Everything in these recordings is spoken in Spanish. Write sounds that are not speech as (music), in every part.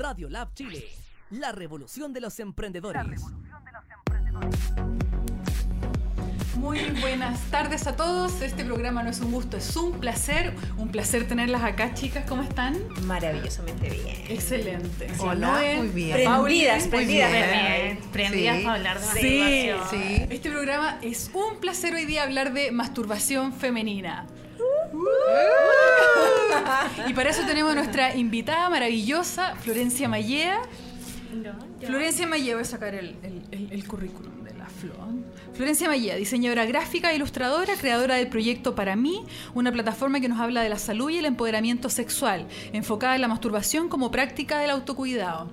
Radio Lab Chile, la revolución de los emprendedores. Muy buenas tardes a todos. Este programa no es un gusto, es un placer. Un placer tenerlas acá, chicas. ¿Cómo están? Maravillosamente bien. Excelente. Hola, muy bien. Prendidas, Muy prendidas. bien. bien. Prendidas Sí. para hablar de Sí, masturbación. sí. Este programa es un placer hoy día hablar de masturbación femenina. (laughs) Y para eso tenemos a nuestra invitada maravillosa, Florencia Mallea. Florencia Mallea, voy a sacar el, el- el- el currículum de la Flo. Florencia Mallea, diseñadora gráfica e ilustradora, creadora del proyecto Para mí, una plataforma que nos habla de la salud y el empoderamiento sexual, enfocada en la masturbación como práctica del autocuidado.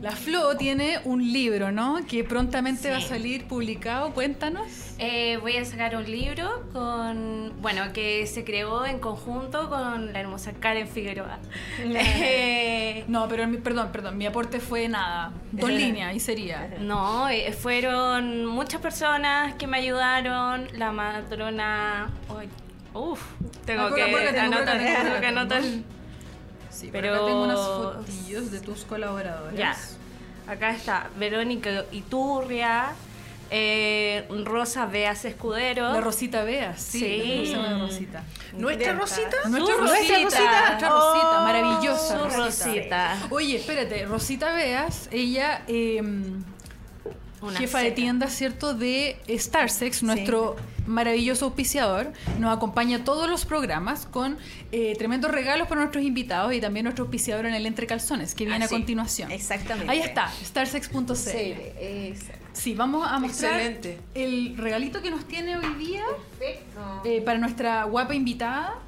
La Flo tiene un libro, ¿no? Que prontamente va a salir publicado. Cuéntanos. Eh, voy a sacar un libro con, bueno, que se creó en conjunto con la hermosa Karen Figueroa. Eh, No, pero mi- perdón, perdón, mi aporte fue nada. Dos (laughs) líneas y sería. no, eh, fueron muchas personas que me ayudaron. La matrona, uy, uf, tengo que anotar, tengo que anotar. Sí, Pero- acá tengo unas fotillos de tus colaboradores. Ya, acá está Verónica Iturria, eh, Rosa Beas Escudero. La Rosita Veas, sí. Sí. llama Rosita. Nuestra ¿Nuestra Rosita? Nuestra Rosita, Rosita. nuestra Rosita, Oh, maravillosa. su Rosita. Oye, espérate, Rosita Veas, ella, eh, Una jefa de tienda, ¿cierto? De Starsex, nuestro maravilloso auspiciador, nos acompaña a todos los programas con eh, tremendos regalos para nuestros invitados y también nuestro auspiciador en el Entre Calzones, que viene a continuación. exactamente. Ahí está, starsex.cl. Sí, vamos a mostrar Excelente. el regalito que nos tiene hoy día Perfecto. eh, para nuestra guapa invitada.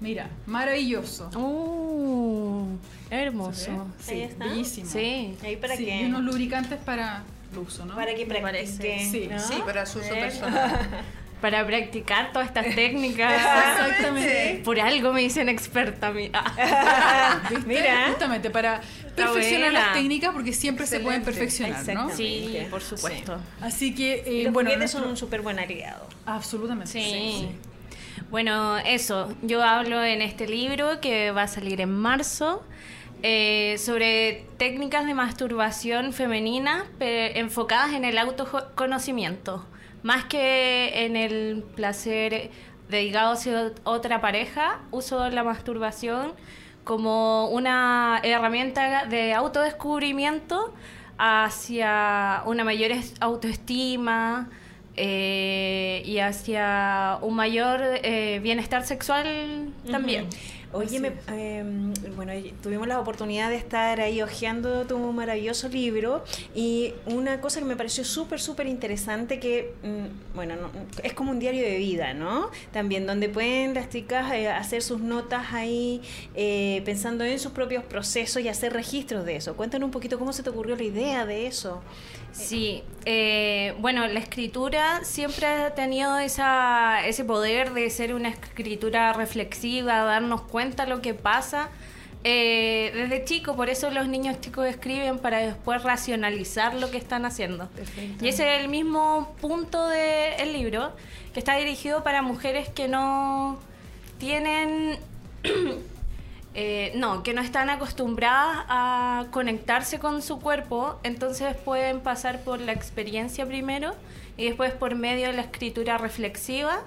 Mira, maravilloso. Uh, hermoso. Sí, Ahí está. bellísimo. Sí. Ahí para Sí, qué? y unos lubricantes para el uso, ¿no? Para que Me parece. practique. Sí, ¿no? sí, para su uso personal. (laughs) Para practicar todas estas (laughs) técnicas. Exactamente. Por algo me dicen experta. mi- Ah. (laughs) ¿Viste? Mira. Justamente para perfeccionar las técnicas porque siempre se pueden perfeccionar, ¿no? Sí, por supuesto. Así que, eh, los bueno, nuestro- son un súper buen aliado. absolutamente. Sí. Bueno, eso. Yo hablo en este libro que va a salir en marzo eh, sobre técnicas de masturbación femenina enfocadas en el autoconocimiento. Más que en el placer dedicado hacia otra pareja, uso la masturbación como una herramienta de autodescubrimiento hacia una mayor es- autoestima eh, y hacia un mayor eh, bienestar sexual también. Oye, me- eh, bueno, tuvimos la oportunidad de estar ahí hojeando tu maravilloso libro y una cosa que me pareció súper, súper interesante que, mm, bueno, no- es como un diario de vida, ¿no? También donde pueden las chicas eh, hacer sus notas ahí eh, pensando en sus propios procesos y hacer registros de eso. Cuéntanos un poquito cómo se te ocurrió la idea de eso. Sí, eh, bueno, la escritura siempre ha tenido esa, ese poder de ser una escritura reflexiva, darnos cuenta lo que pasa eh, desde chico, por eso los niños chicos escriben para después racionalizar lo que están haciendo. Y ese es el mismo punto del libro, que está dirigido para mujeres que no tienen eh, no, que no están acostumbradas a conectarse con su cuerpo, entonces pueden pasar por la experiencia primero y después por medio de la escritura reflexiva,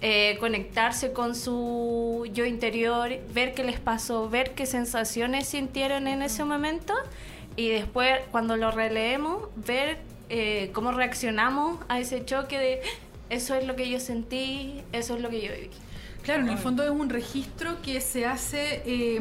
eh, conectarse con su yo interior, ver qué les pasó, ver qué sensaciones sintieron en ese momento y después cuando lo releemos, ver eh, cómo reaccionamos a ese choque de eso es lo que yo sentí, eso es lo que yo viví. Claro, en el fondo es un registro que se hace eh,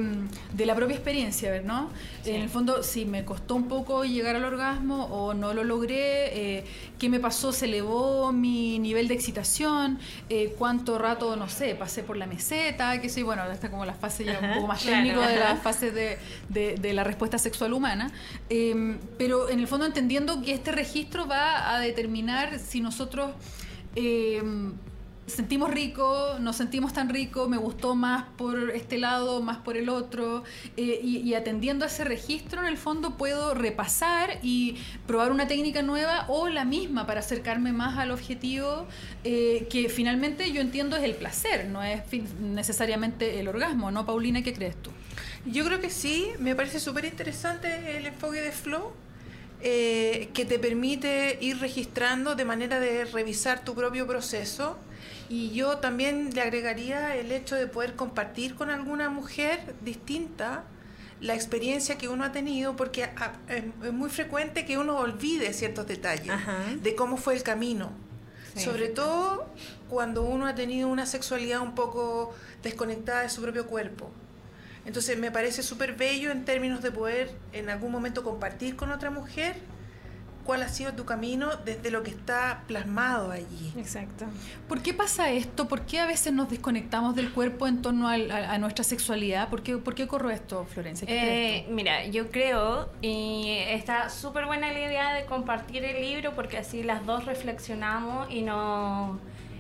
de la propia experiencia, ¿ver, ¿no? En el fondo, si me costó un poco llegar al orgasmo o no lo logré, eh, qué me pasó, se elevó mi nivel de excitación, eh, cuánto rato, no sé, pasé por la meseta, qué sé, bueno, está como la fase ya un poco más claro. técnico de las fases de, de- de la respuesta sexual humana, Eh, pero en el fondo entendiendo que este registro va a determinar si nosotros... sentimos rico, nos sentimos tan rico, me gustó más por este lado, más por el otro, eh, y, atendiendo a ese registro, en el fondo puedo repasar y probar una técnica nueva o la misma para acercarme más al objetivo eh, que finalmente yo entiendo es el placer, no es necesariamente el orgasmo, ¿no, Paulina? ¿Qué crees tú? Yo creo que sí, me parece súper interesante el enfoque de Flow, eh, que te permite ir registrando de manera de revisar tu propio proceso. Y yo también le agregaría el hecho de poder compartir con alguna mujer distinta la experiencia que uno ha tenido, porque a- es es muy frecuente que uno olvide ciertos detalles Ajá. de cómo fue el camino. Sí. Sobre todo cuando uno ha tenido una sexualidad un poco desconectada de su propio cuerpo. Entonces me parece súper bello en términos de poder en algún momento compartir con otra mujer cuál ha sido tu camino desde lo que está plasmado allí. Exacto. ¿Por qué pasa esto? ¿Por qué a veces nos desconectamos del cuerpo en torno a, a nuestra sexualidad? ¿Por qué, ¿Por qué ocurre esto, Florencia? ¿Qué Eh, mira, yo creo, y está súper buena la idea de compartir el libro porque así las dos reflexionamos y nos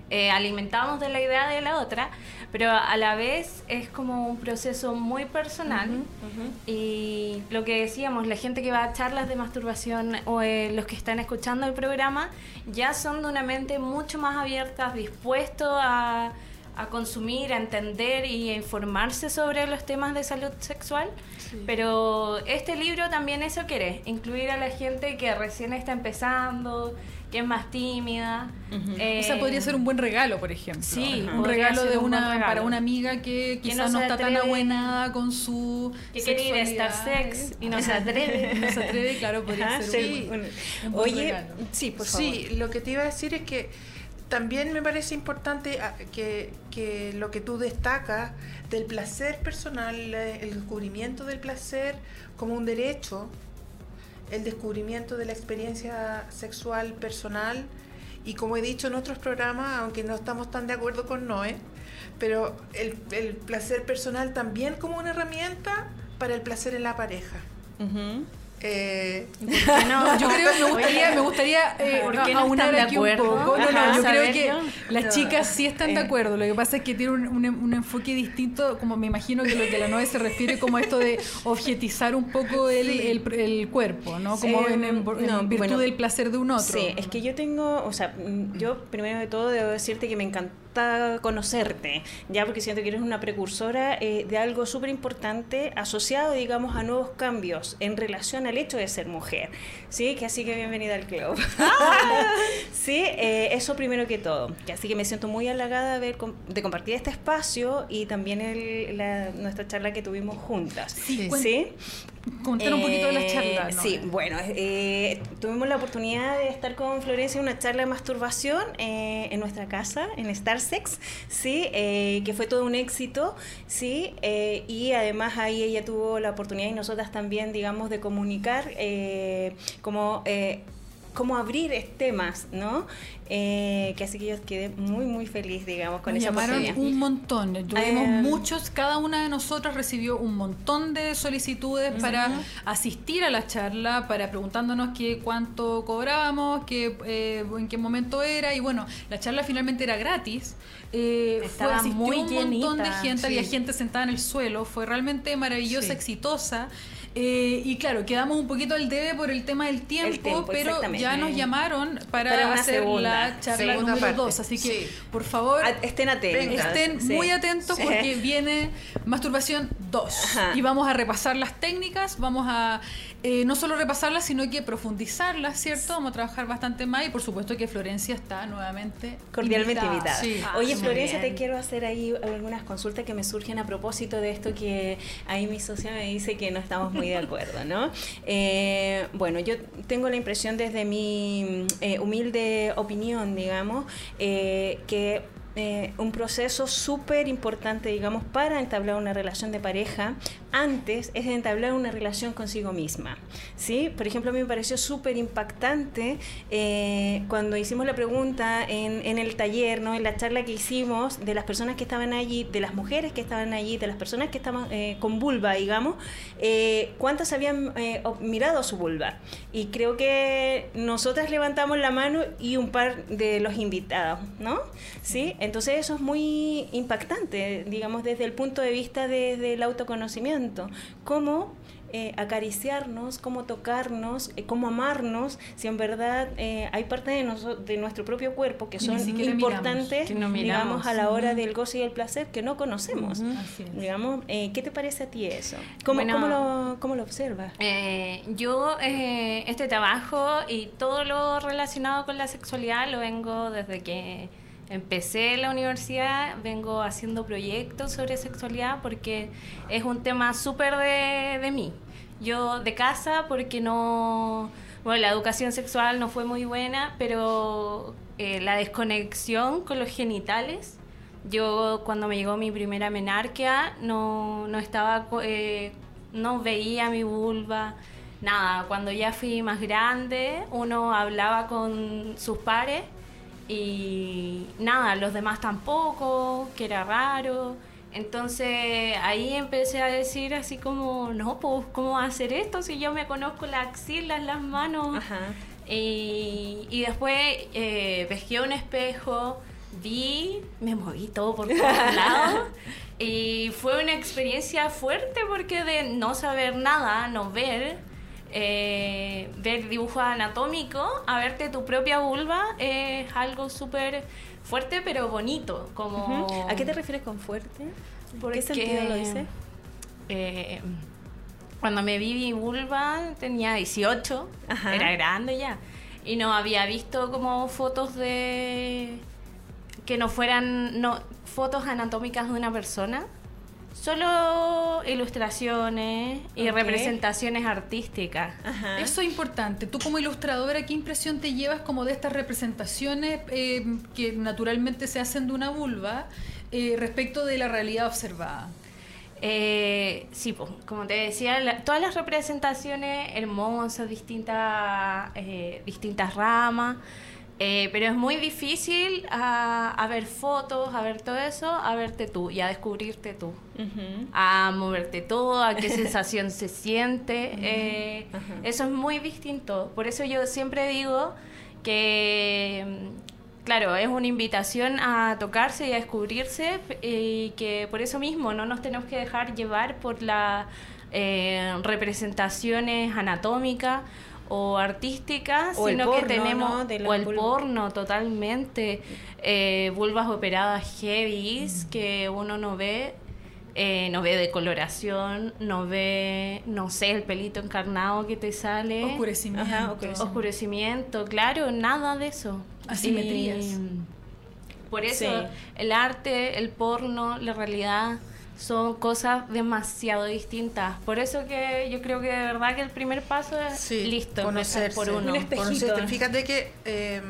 eh, alimentamos de la idea de la otra, pero a la vez es como un proceso muy personal. Y lo que decíamos, la gente que va a charlas de masturbación o eh, los que están escuchando el programa ya son de una mente mucho más abierta, dispuestos a, a consumir, a entender y a informarse sobre los temas de salud sexual. Pero este libro también eso quiere, incluir a la gente que recién está empezando, que es más tímida. o sea, podría ser un buen regalo, por ejemplo. Sí, un regalo de un una regalo. para una amiga que quizás no está tan abuenada con su Que quiere ir a sexualidad. Star Sex y no se atreve. (laughs) no se atreve, claro, podría Ajá, ser sí, un, un buen Oye, regalo. sí, por favor. Sí, lo que te iba a decir es que también me parece importante ah, que, que lo que tú destacas del placer personal, eh, el descubrimiento del placer como un derecho, el descubrimiento de la experiencia sexual personal y como he dicho en otros programas, aunque no estamos tan de acuerdo con Noé, pero el, el placer personal también como una herramienta para el placer en la pareja. Eh, (laughs) No, yo creo que me gustaría, me gustaría eh, ¿Por qué no aunar están de aquí un poco. No, no, yo creo que las No. chicas sí están de Eh. acuerdo. Lo que pasa es que tiene un, un- un enfoque distinto, como me imagino que lo que la novia se refiere como a esto de objetizar un poco el, el, el cuerpo, ¿no? Como Eh, en, en- en no, virtud bueno, del placer de un otro. Sí, es que yo tengo, o sea, mm, yo primero de todo debo decirte que me encanta conocerte, ya porque siento que eres una precursora eh, de algo súper importante asociado, digamos, a nuevos cambios en relación al hecho de ser mujer, ¿sí? Que así que bienvenida al club. (laughs) sí, eh, eso primero que todo, que así que me siento muy halagada de, ver, de compartir este espacio y también el, la- nuestra charla que tuvimos juntas. Sí, ¿Sí? Contar un poquito de las Eh, charlas. ¿no? Sí, bueno, eh, tuvimos la oportunidad de estar con Florencia en una charla de masturbación eh, en nuestra casa, en Star Sex, sí, eh, que fue todo un éxito, sí, eh, y además ahí ella tuvo la oportunidad y nosotras también, digamos, de comunicar eh, como... eh, cómo abrir temas, ¿no? Eh, que así que yo quedé muy, muy feliz, digamos, con Nos esa llamaron un montón, tuvimos Eh, muchos, cada una de nosotras recibió un montón de solicitudes para asistir a la charla, para preguntándonos qué cuánto cobrábamos, qué, eh, en qué momento era, y bueno, la charla finalmente era gratis. Eh, fue, Estaba asistió muy un montón de llenita, gente, había gente sentada en el suelo, fue realmente maravillosa, Sí. exitosa. Eh, y claro, quedamos un poquito al debe por el tema del tiempo, tiempo, pero ya nos llamaron para, hacer segunda, la charla segunda número parte. 2. Así que, Sí. por favor, Ah, Estén atentos. Estén Sí. muy atentos Sí. porque viene Masturbación 2 Ajá. y vamos a repasar las técnicas, vamos a eh, no solo repasarlas, sino que profundizarlas, ¿cierto? Vamos a trabajar bastante más y por supuesto que Florencia está nuevamente Cordialmente invitada. Sí. Ah, Oye, Florencia, bien. te quiero hacer ahí algunas consultas que me surgen a propósito de esto que ahí mi socia me dice que no estamos muy de acuerdo, ¿no? Eh, bueno, yo tengo la impresión desde mi eh, humilde opinión, digamos, eh, que eh, un proceso súper importante, digamos, para entablar una relación de pareja, antes es entablar una relación consigo misma. ¿sí? Por ejemplo, a mí me pareció súper impactante eh, cuando hicimos la pregunta en, el taller, ¿no? en la charla que hicimos, de las personas que estaban allí, de las mujeres que estaban allí, de las personas que estaban eh, con vulva, digamos, cuántas habían mirado su vulva. Y creo que nosotras levantamos la mano y un par de los invitados, ¿no? ¿Sí? Entonces eso es muy impactante, digamos, desde el punto de vista de- del autoconocimiento. Cómo eh, acariciarnos, cómo tocarnos, eh, cómo amarnos, si en verdad eh, hay parte de, noso- de nuestro propio cuerpo que son importantes, que no digamos, a la hora del goce y el placer que no conocemos. Digamos, eh, ¿qué te parece a ti eso? ¿Cómo, Bueno. cómo lo, cómo lo observas? Eh, yo eh, este trabajo y todo lo relacionado con la sexualidad lo vengo desde que empecé la universidad, vengo haciendo proyectos sobre sexualidad porque es un tema súper de, de mí. Yo de casa porque no, bueno, la educación sexual no fue muy buena, pero eh, la desconexión con los genitales yo cuando me llegó mi primera menarquia no, no estaba, eh, no veía mi vulva, nada. Cuando ya fui más grande, uno hablaba con sus pares y nada, los demás tampoco, que era raro. Entonces ahí empecé a decir así como, no, pues, ¿cómo hacer esto si yo me conozco las axilas, las manos? Ajá. Y, y después eh, pesqué un espejo, vi, me moví todo por todos (laughs) lados. Y fue una experiencia fuerte porque de no saber nada, no ver, eh, ver dibujo anatómico, a verte tu propia vulva es algo súper fuerte pero bonito. Como. ¿A qué te refieres con fuerte? ¿Por qué sentido lo dices? eh, cuando me vi mi vulva tenía 18, Ajá. era grande ya. Y no había visto como fotos de. que no fueran no, fotos anatómicas de una persona. Solo ilustraciones y representaciones artísticas. Ajá. Eso es importante. Tú como ilustradora, ¿qué impresión te llevas como de estas representaciones eh, que naturalmente se hacen de una vulva eh, respecto de la realidad observada? Eh, sí, pues, como te decía, la- todas las representaciones hermosas, distintas, eh, distintas ramas, eh, pero es muy difícil a, a ver fotos, a ver todo eso, a verte tú y a descubrirte tú, a moverte todo, a qué (laughs) sensación se siente. eh, eso es muy distinto. Por eso yo siempre digo que, mm, claro, es una invitación a tocarse y a descubrirse y que por eso mismo no nos tenemos que dejar llevar por las eh, representaciones anatómicas o artísticas, O sino porno, que tenemos ¿no? De la o el vulva. porno totalmente, eh, vulvas operadas heavies Mm. que uno no ve eh, no ve decoloración, no ve, no sé, el pelito encarnado que te sale. Oscurecimiento. Ajá, oscurecimiento. Oscurecimiento, claro, nada de eso. Asimetrías. Y por eso Sí. el arte, el porno, la realidad son cosas demasiado distintas. Por eso que yo creo que de verdad que el primer paso es Sí, listo, conocerse. por uno. Un. Fíjate que eh,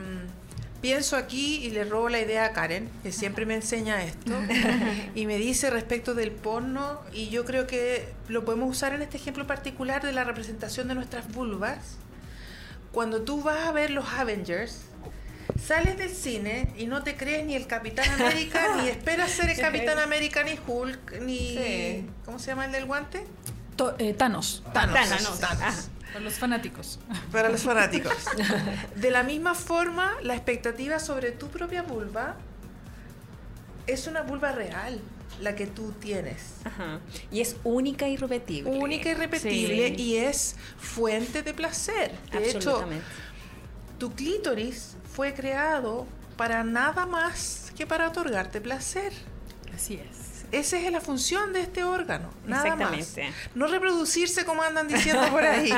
pienso aquí y le robo la idea a Karen, que siempre me enseña esto, (laughs) y me dice respecto del porno, y yo creo que lo podemos usar en este ejemplo particular de la representación de nuestras vulvas. Cuando tú vas a ver los Avengers, sales del cine y no te crees ni el Capitán (laughs) América, ni esperas ser el Capitán América, ni Hulk, ni... Sí. ¿Cómo se llama el del guante? To- eh, Thanos, Thanos. Thanos. Para los fanáticos. Para los fanáticos. (laughs) De la misma forma, la expectativa sobre tu propia vulva es una vulva real, la que tú tienes. Ajá. Y es única y repetible. Única y repetible Sí. y es fuente de placer. De hecho, Absolutamente. tu clítoris fue creado para nada más que para otorgarte placer. Así es. Esa es la función de este órgano, nada más. Exactamente. No reproducirse como andan diciendo por ahí.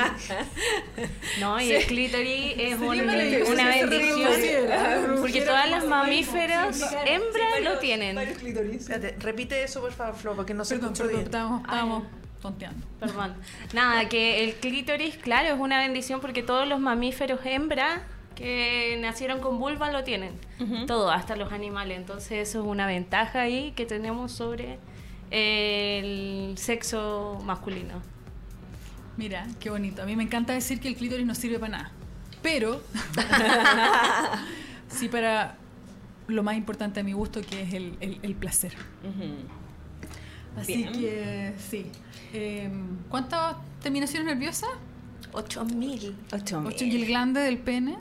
(laughs) No, y el clítoris es un- maravilloso una que se bendición. Porque todas las mamíferas hembras lo tienen. Espérate, repite eso por favor, Flo, porque no se estábamos, estábamos tonteando. Perdón. Nada, que el clítoris, claro, es una bendición porque todos los mamíferos hembras que nacieron con vulva lo tienen. Todo, hasta los animales. Entonces eso es una ventaja ahí que tenemos sobre el sexo masculino. Mira, qué bonito. A mí me encanta decir que el clítoris no sirve para nada. Pero (laughs) sí para lo más importante a mi gusto, que es el, el- el placer. Así Bien. que sí. Eh, ¿Cuántas terminaciones nerviosas? 8000. Ocho mil. ¿Ocho y el glande del pene?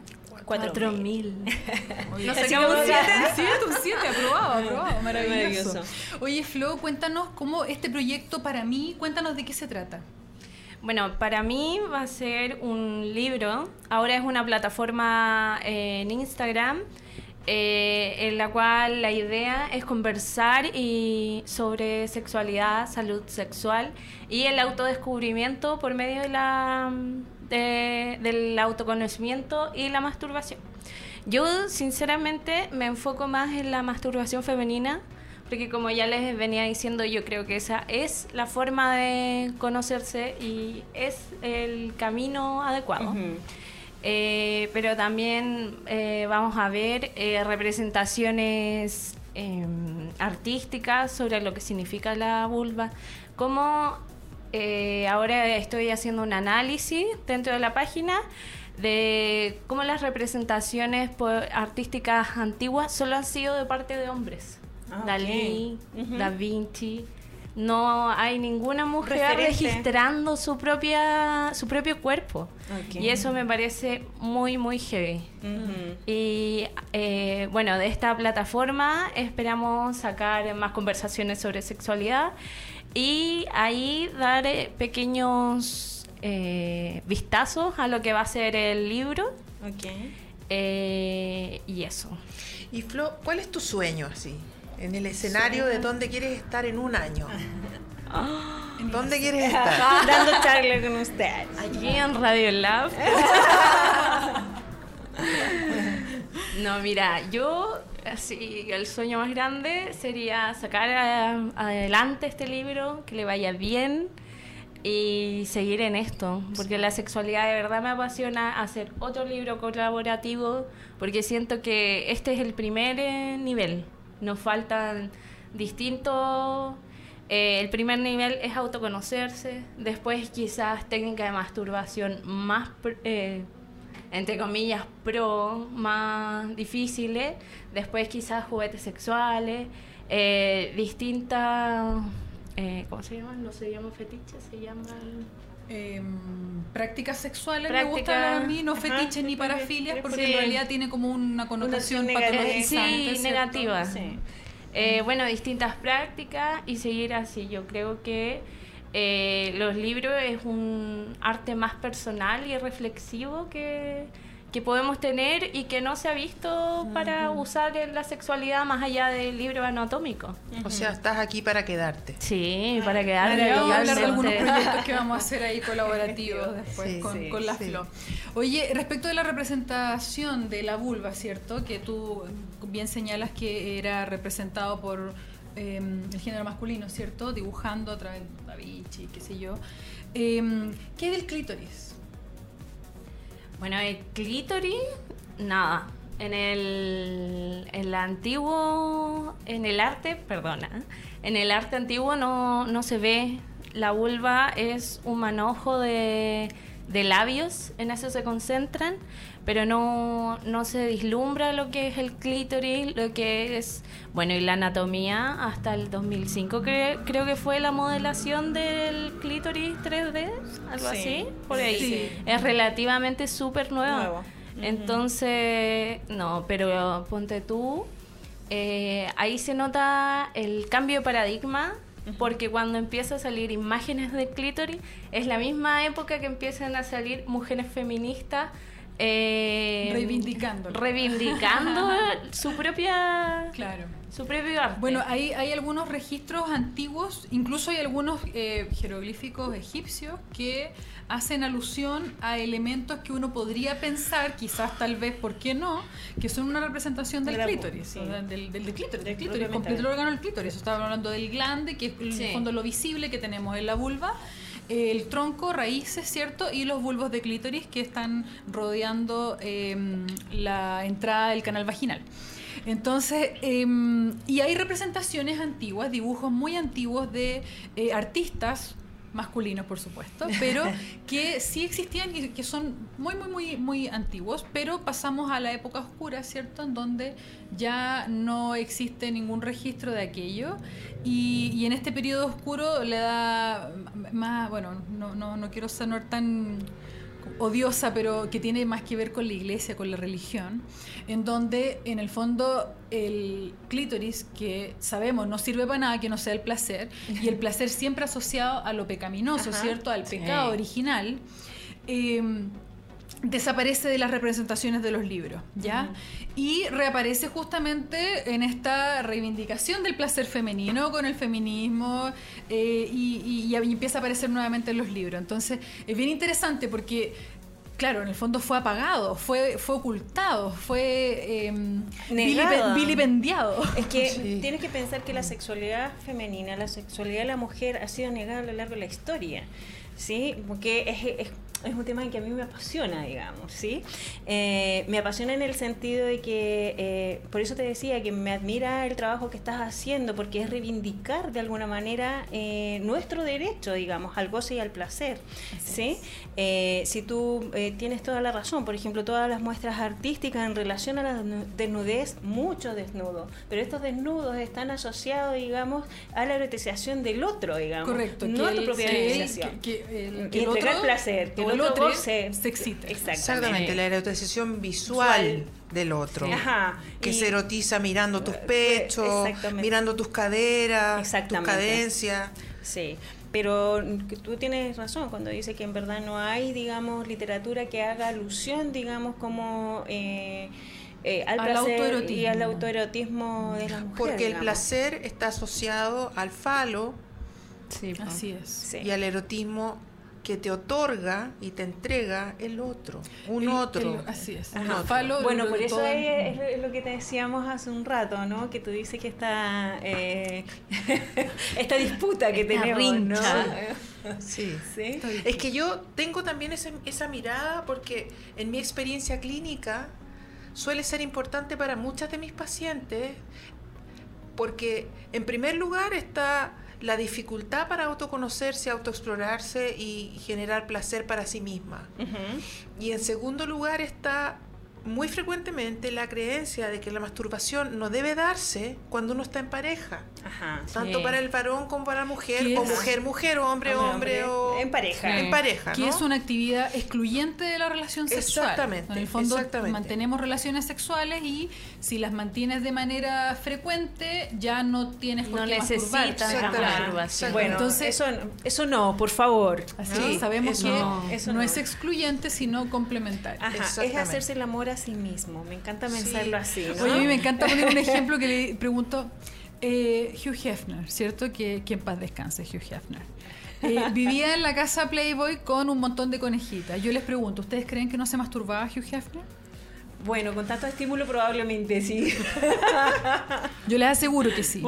Cuatro mil. 4000. (laughs) Oye, No sé así cómo que- se llama. Siete, un 7, aprobado, aprobado, (laughs) maravilloso. Maravilloso. Oye, Flo, cuéntanos cómo este proyecto para mí, cuéntanos de qué se trata. Bueno, para mí va a ser un libro. Ahora es una plataforma eh, en Instagram eh, en la cual la idea es conversar y sobre sexualidad, salud sexual y el autodescubrimiento por medio de la, de- del autoconocimiento y la masturbación. Yo sinceramente me enfoco más en la masturbación femenina porque como ya les venía diciendo, yo creo que esa es la forma de conocerse y es el camino adecuado. Eh, pero también eh, vamos a ver eh, representaciones eh, artísticas sobre lo que significa la vulva, como eh, ahora estoy haciendo un análisis dentro de la página de cómo las representaciones artísticas antiguas solo han sido de parte de hombres. Ah. Dalí, Ujú. Da Vinci. No hay ninguna mujer Referente. registrando su propia su propio cuerpo. Ok. Y eso me parece muy, muy heavy. Ujú. Y eh, bueno, de esta plataforma esperamos sacar más conversaciones sobre sexualidad y ahí dar eh, pequeños eh, vistazos a lo que va a ser el libro. Ok. eh, y eso. Y Flo, ¿cuál es tu sueño así? En el escenario de dónde quieres estar en un año. (gasps) ¿Dónde quieres estar? Dando charla con usted. Aquí en Radio Lab. (laughs) No, mira, yo así el sueño más grande sería sacar a- adelante este libro, que le vaya bien y seguir en esto, porque la sexualidad de verdad me apasiona hacer otro libro colaborativo, porque siento que este es el primer eh, nivel. Nos faltan distintos eh, el primer nivel es autoconocerse, después quizás técnica de masturbación más, eh, entre comillas, pro, más difíciles, después quizás juguetes sexuales, eh, distintas, eh, ¿cómo se llaman? No se llaman fetiches, se llaman... Em, prácticas sexuales me Práctica- gusta hablar a mí, no Ajá, fetiches ni sí, parafilia, sí, porque sí. en realidad tiene como una connotación patologizante. Sí, ¿cierto? negativa. Sí. Eh, bueno, distintas prácticas y seguir así. Yo creo que eh, los libros es un arte más personal y reflexivo que, que podemos tener y que no se ha visto para usar en la sexualidad más allá del libro anatómico. O sea, estás aquí para quedarte. Sí, para quedar Ahora vamos a hablar de algunos proyectos que vamos a hacer ahí (laughs) colaborativos después Sí, con, sí, con la sí. Flo. Oye, respecto de la representación de la vulva, ¿cierto? Que tú bien señalas que era representado por eh, el género masculino, ¿cierto? Dibujando a través de Da Vinci, qué sé yo. Eh, ¿Qué del clítoris? Bueno, el clítoris, nada. En el, el antiguo, en el arte, perdona, en el arte antiguo no, no se ve. La vulva es un manojo de, de labios, en eso se concentran, pero no, no se vislumbra lo que es el clítoris, lo que es, bueno, y la anatomía hasta el 2005 cre- creo que fue la modelación del clítoris 3D, algo Sí. así, por ahí. Sí. Es relativamente súper nueva. Nuevo. Entonces, no, pero ponte tú, eh, ahí se nota el cambio de paradigma, porque cuando empieza a salir imágenes del clítoris, es la misma época que empiezan a salir mujeres feministas. eh, Reivindicándolo. reivindicando (laughs) su propia Claro. su propio arte Bueno, hay, hay algunos registros antiguos, incluso hay algunos eh, jeroglíficos egipcios que hacen alusión a elementos que uno podría pensar, quizás tal vez, ¿por qué no?, que son una representación del clítoris, sí. o sea, del, del, del clítoris, del clítoris, completo el órgano del clítoris. Estaba hablando del glande, que es en Sí. el fondo lo visible que tenemos en la vulva, el tronco, raíces, ¿cierto? Y los bulbos de clítoris que están rodeando eh, la entrada del canal vaginal. Entonces, em, y hay representaciones antiguas, dibujos muy antiguos de eh, artistas masculinos, por supuesto, pero (laughs) que sí existían y que son muy, muy, muy, muy antiguos, pero pasamos a la época oscura, ¿cierto? En donde ya no existe ningún registro de aquello y, y en este periodo oscuro le da más, bueno, no, no, no quiero sonar tan odiosa, pero que tiene más que ver con la iglesia, con la religión, en donde en el fondo el clítoris, que sabemos no sirve para nada que no sea el placer, y el placer siempre asociado a lo pecaminoso, Ajá. ¿cierto? Al Sí. pecado original. eh, desaparece de las representaciones de los libros, ¿ya? Y reaparece justamente en esta reivindicación del placer femenino con el feminismo eh, y, y- y empieza a aparecer nuevamente en los libros. Entonces, es bien interesante porque, claro, en el fondo fue apagado, fue, fue ocultado, fue eh, vilipendiado. Es que (laughs) Sí. tienes que pensar que la sexualidad femenina, la sexualidad de la mujer ha sido negada a lo largo de la historia, ¿sí? Porque es, es- es un tema que a mí me apasiona, digamos, ¿sí? Eh, me apasiona en el sentido de que, eh, por eso te decía que me admira el trabajo que estás haciendo, porque es reivindicar de alguna manera eh, nuestro derecho, digamos, al goce y al placer, ¿sí? Eh, si tú eh, tienes toda la razón, por ejemplo, todas las muestras artísticas en relación a la desnu- desnudez, mucho desnudo, pero estos desnudos están asociados, digamos, a la erotización del otro, digamos, Correcto, no a tu el- propia erotización. que- que el- Y el otro- placer, que el el otro otro goce. se excite. Exactamente, la erotización visual Visual. del otro. Sí. Ajá, Que y- se erotiza mirando tus Eh, pechos, exactamente. mirando tus caderas, tus Exactamente. cadencias. Sí, pero tú tienes razón cuando dice que en verdad no hay, digamos, literatura que haga alusión, digamos, como eh, eh, al, Al placer y autoerotismo. al autoerotismo de la mujer. Porque el digamos. placer está asociado al falo Sí. Así es. Sí. y al erotismo que te otorga y te entrega el otro, un El- otro. el- así es. Otro. Bueno, por eso es, es lo que te decíamos hace un rato, ¿no? Que tú dices que esta, eh, (laughs) esta disputa que Esta tenemos, ¿no? rincha. Sí. ¿Sí? Es que yo tengo también ese- esa mirada porque en mi experiencia clínica suele ser importante para muchas de mis pacientes porque en primer lugar está la dificultad para autoconocerse, autoexplorarse y generar placer para sí misma. Y en segundo lugar está muy frecuentemente la creencia de que la masturbación no debe darse cuando uno está en pareja, Ajá. tanto Sí. para el varón como para la mujer, ¿Qué o mujer, mujer, o hombre, hombre, o En pareja. Sí. en pareja, que es una actividad excluyente de la relación sexual. Exactamente, En el fondo exactamente. mantenemos relaciones sexuales y si las mantienes de manera frecuente ya no tienes por No qué necesitas la masturbación. Bueno, Entonces- eso, eso no, por favor. Así Sí, sabemos eso que no. Eso no. es excluyente sino complementario. Ajá, es hacerse el amor a sí mismo. Me encanta Sí. pensarlo así, ¿no? Oye, a mí me encanta poner un (laughs) ejemplo que le pregunto. eh, Hugh Hefner, ¿cierto? Que, que en paz descanse Hugh Hefner. Eh, (laughs) vivía en la casa Playboy con un montón de conejitas. Yo les pregunto, ¿ustedes creen que no se masturbaba Hugh Hefner? Bueno, con tanto estímulo probablemente sí. (laughs) Yo les aseguro que sí.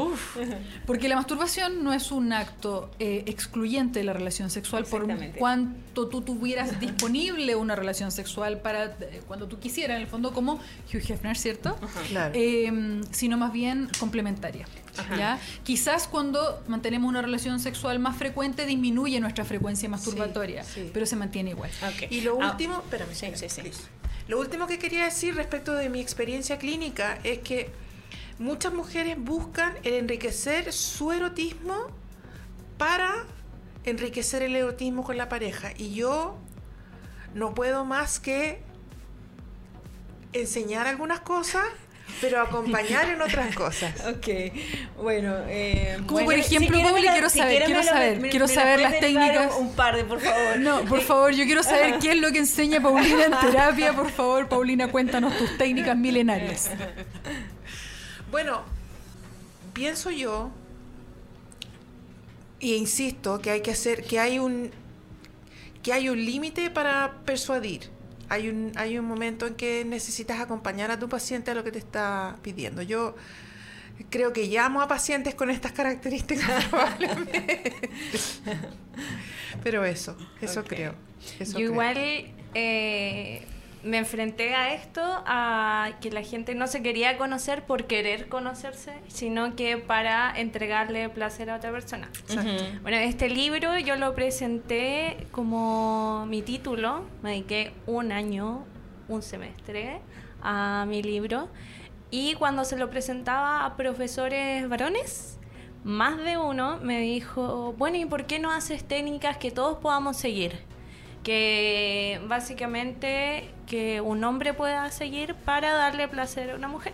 Porque la masturbación no es un acto eh, excluyente de la relación sexual por cuanto tú tuvieras disponible una relación sexual para eh, cuando tú quisieras, en el fondo como Hugh Hefner, ¿cierto? Claro. Eh, sino más bien complementaria. ¿ya? Quizás cuando mantenemos una relación sexual más frecuente disminuye nuestra frecuencia masturbatoria, sí. pero se mantiene igual. Y lo Ah, último, espérame, Sí, espérame, sí, sí. please. Lo último que quería decir respecto de mi experiencia clínica es que muchas mujeres buscan el enriquecer su erotismo para enriquecer el erotismo con la pareja. Y yo no puedo más que enseñar algunas cosas, pero acompañar en otras cosas. (laughs) Ok, bueno. Eh, Como bueno, por ejemplo, quieren Pauli, quiero saber, quiero saber, me- quiero me saber las técnicas. Un par de, por favor. No, por favor, yo quiero saber (laughs) qué es lo que enseña Paulina en terapia. Por favor, Paulina, cuéntanos tus técnicas milenarias. Bueno, pienso yo, y insisto, que hay que hacer, que hay un, que hay un límite para persuadir. Hay un, hay un momento en que necesitas acompañar a tu paciente a lo que te está pidiendo. Yo creo que llamo a pacientes con estas características (laughs) probablemente. (laughs) Pero eso, eso creo. eso Yo creo. igual eh, me enfrenté a esto, a que la gente no se quería conocer por querer conocerse, sino que para entregarle placer a otra persona. Bueno, este libro yo lo presenté como mi título, me dediqué un año, un semestre a mi libro, y cuando se lo presentaba a profesores varones, más de uno me dijo, bueno, ¿y por qué no haces técnicas que todos podamos seguir? Que básicamente que un hombre pueda seguir para darle placer a una mujer.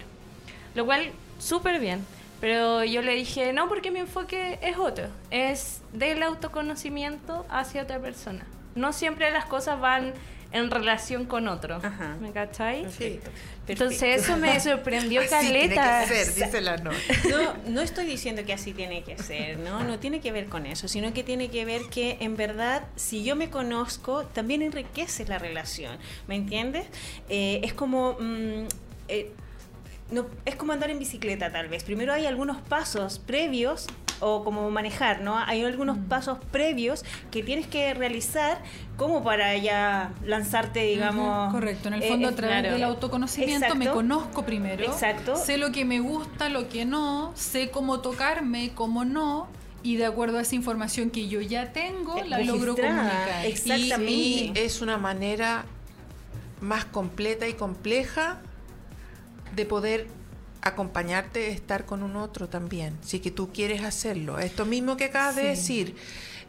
Lo cual, súper bien. Pero yo le dije, no, porque mi enfoque es otro. Es del autoconocimiento hacia otra persona. No siempre las cosas van en relación con otro. Ajá. ¿Me cachai? Sí. Entonces eso me sorprendió (laughs) Así tiene caleta. que ser, dice la no. No, no estoy diciendo que así tiene que ser, ¿no? No tiene que ver con eso, sino que tiene que ver que en verdad, si yo me conozco, también enriquece la relación, ¿me entiendes? Eh, es como... mm, eh, no, es como andar en bicicleta tal vez. Primero hay algunos pasos previos o como manejar, ¿no? Hay algunos pasos previos que tienes que realizar como para ya lanzarte, digamos... Correcto, en el eh, fondo eh, a través claro. del autoconocimiento me conozco primero, Exacto. sé lo que me gusta, lo que no, sé cómo tocarme, cómo no, y de acuerdo a esa información que yo ya tengo, la logro comunicar. exactamente. Y es una manera más completa y compleja de poder acompañarte, estar con un otro también, si que tú quieres hacerlo. Esto mismo que acabas de Sí. decir,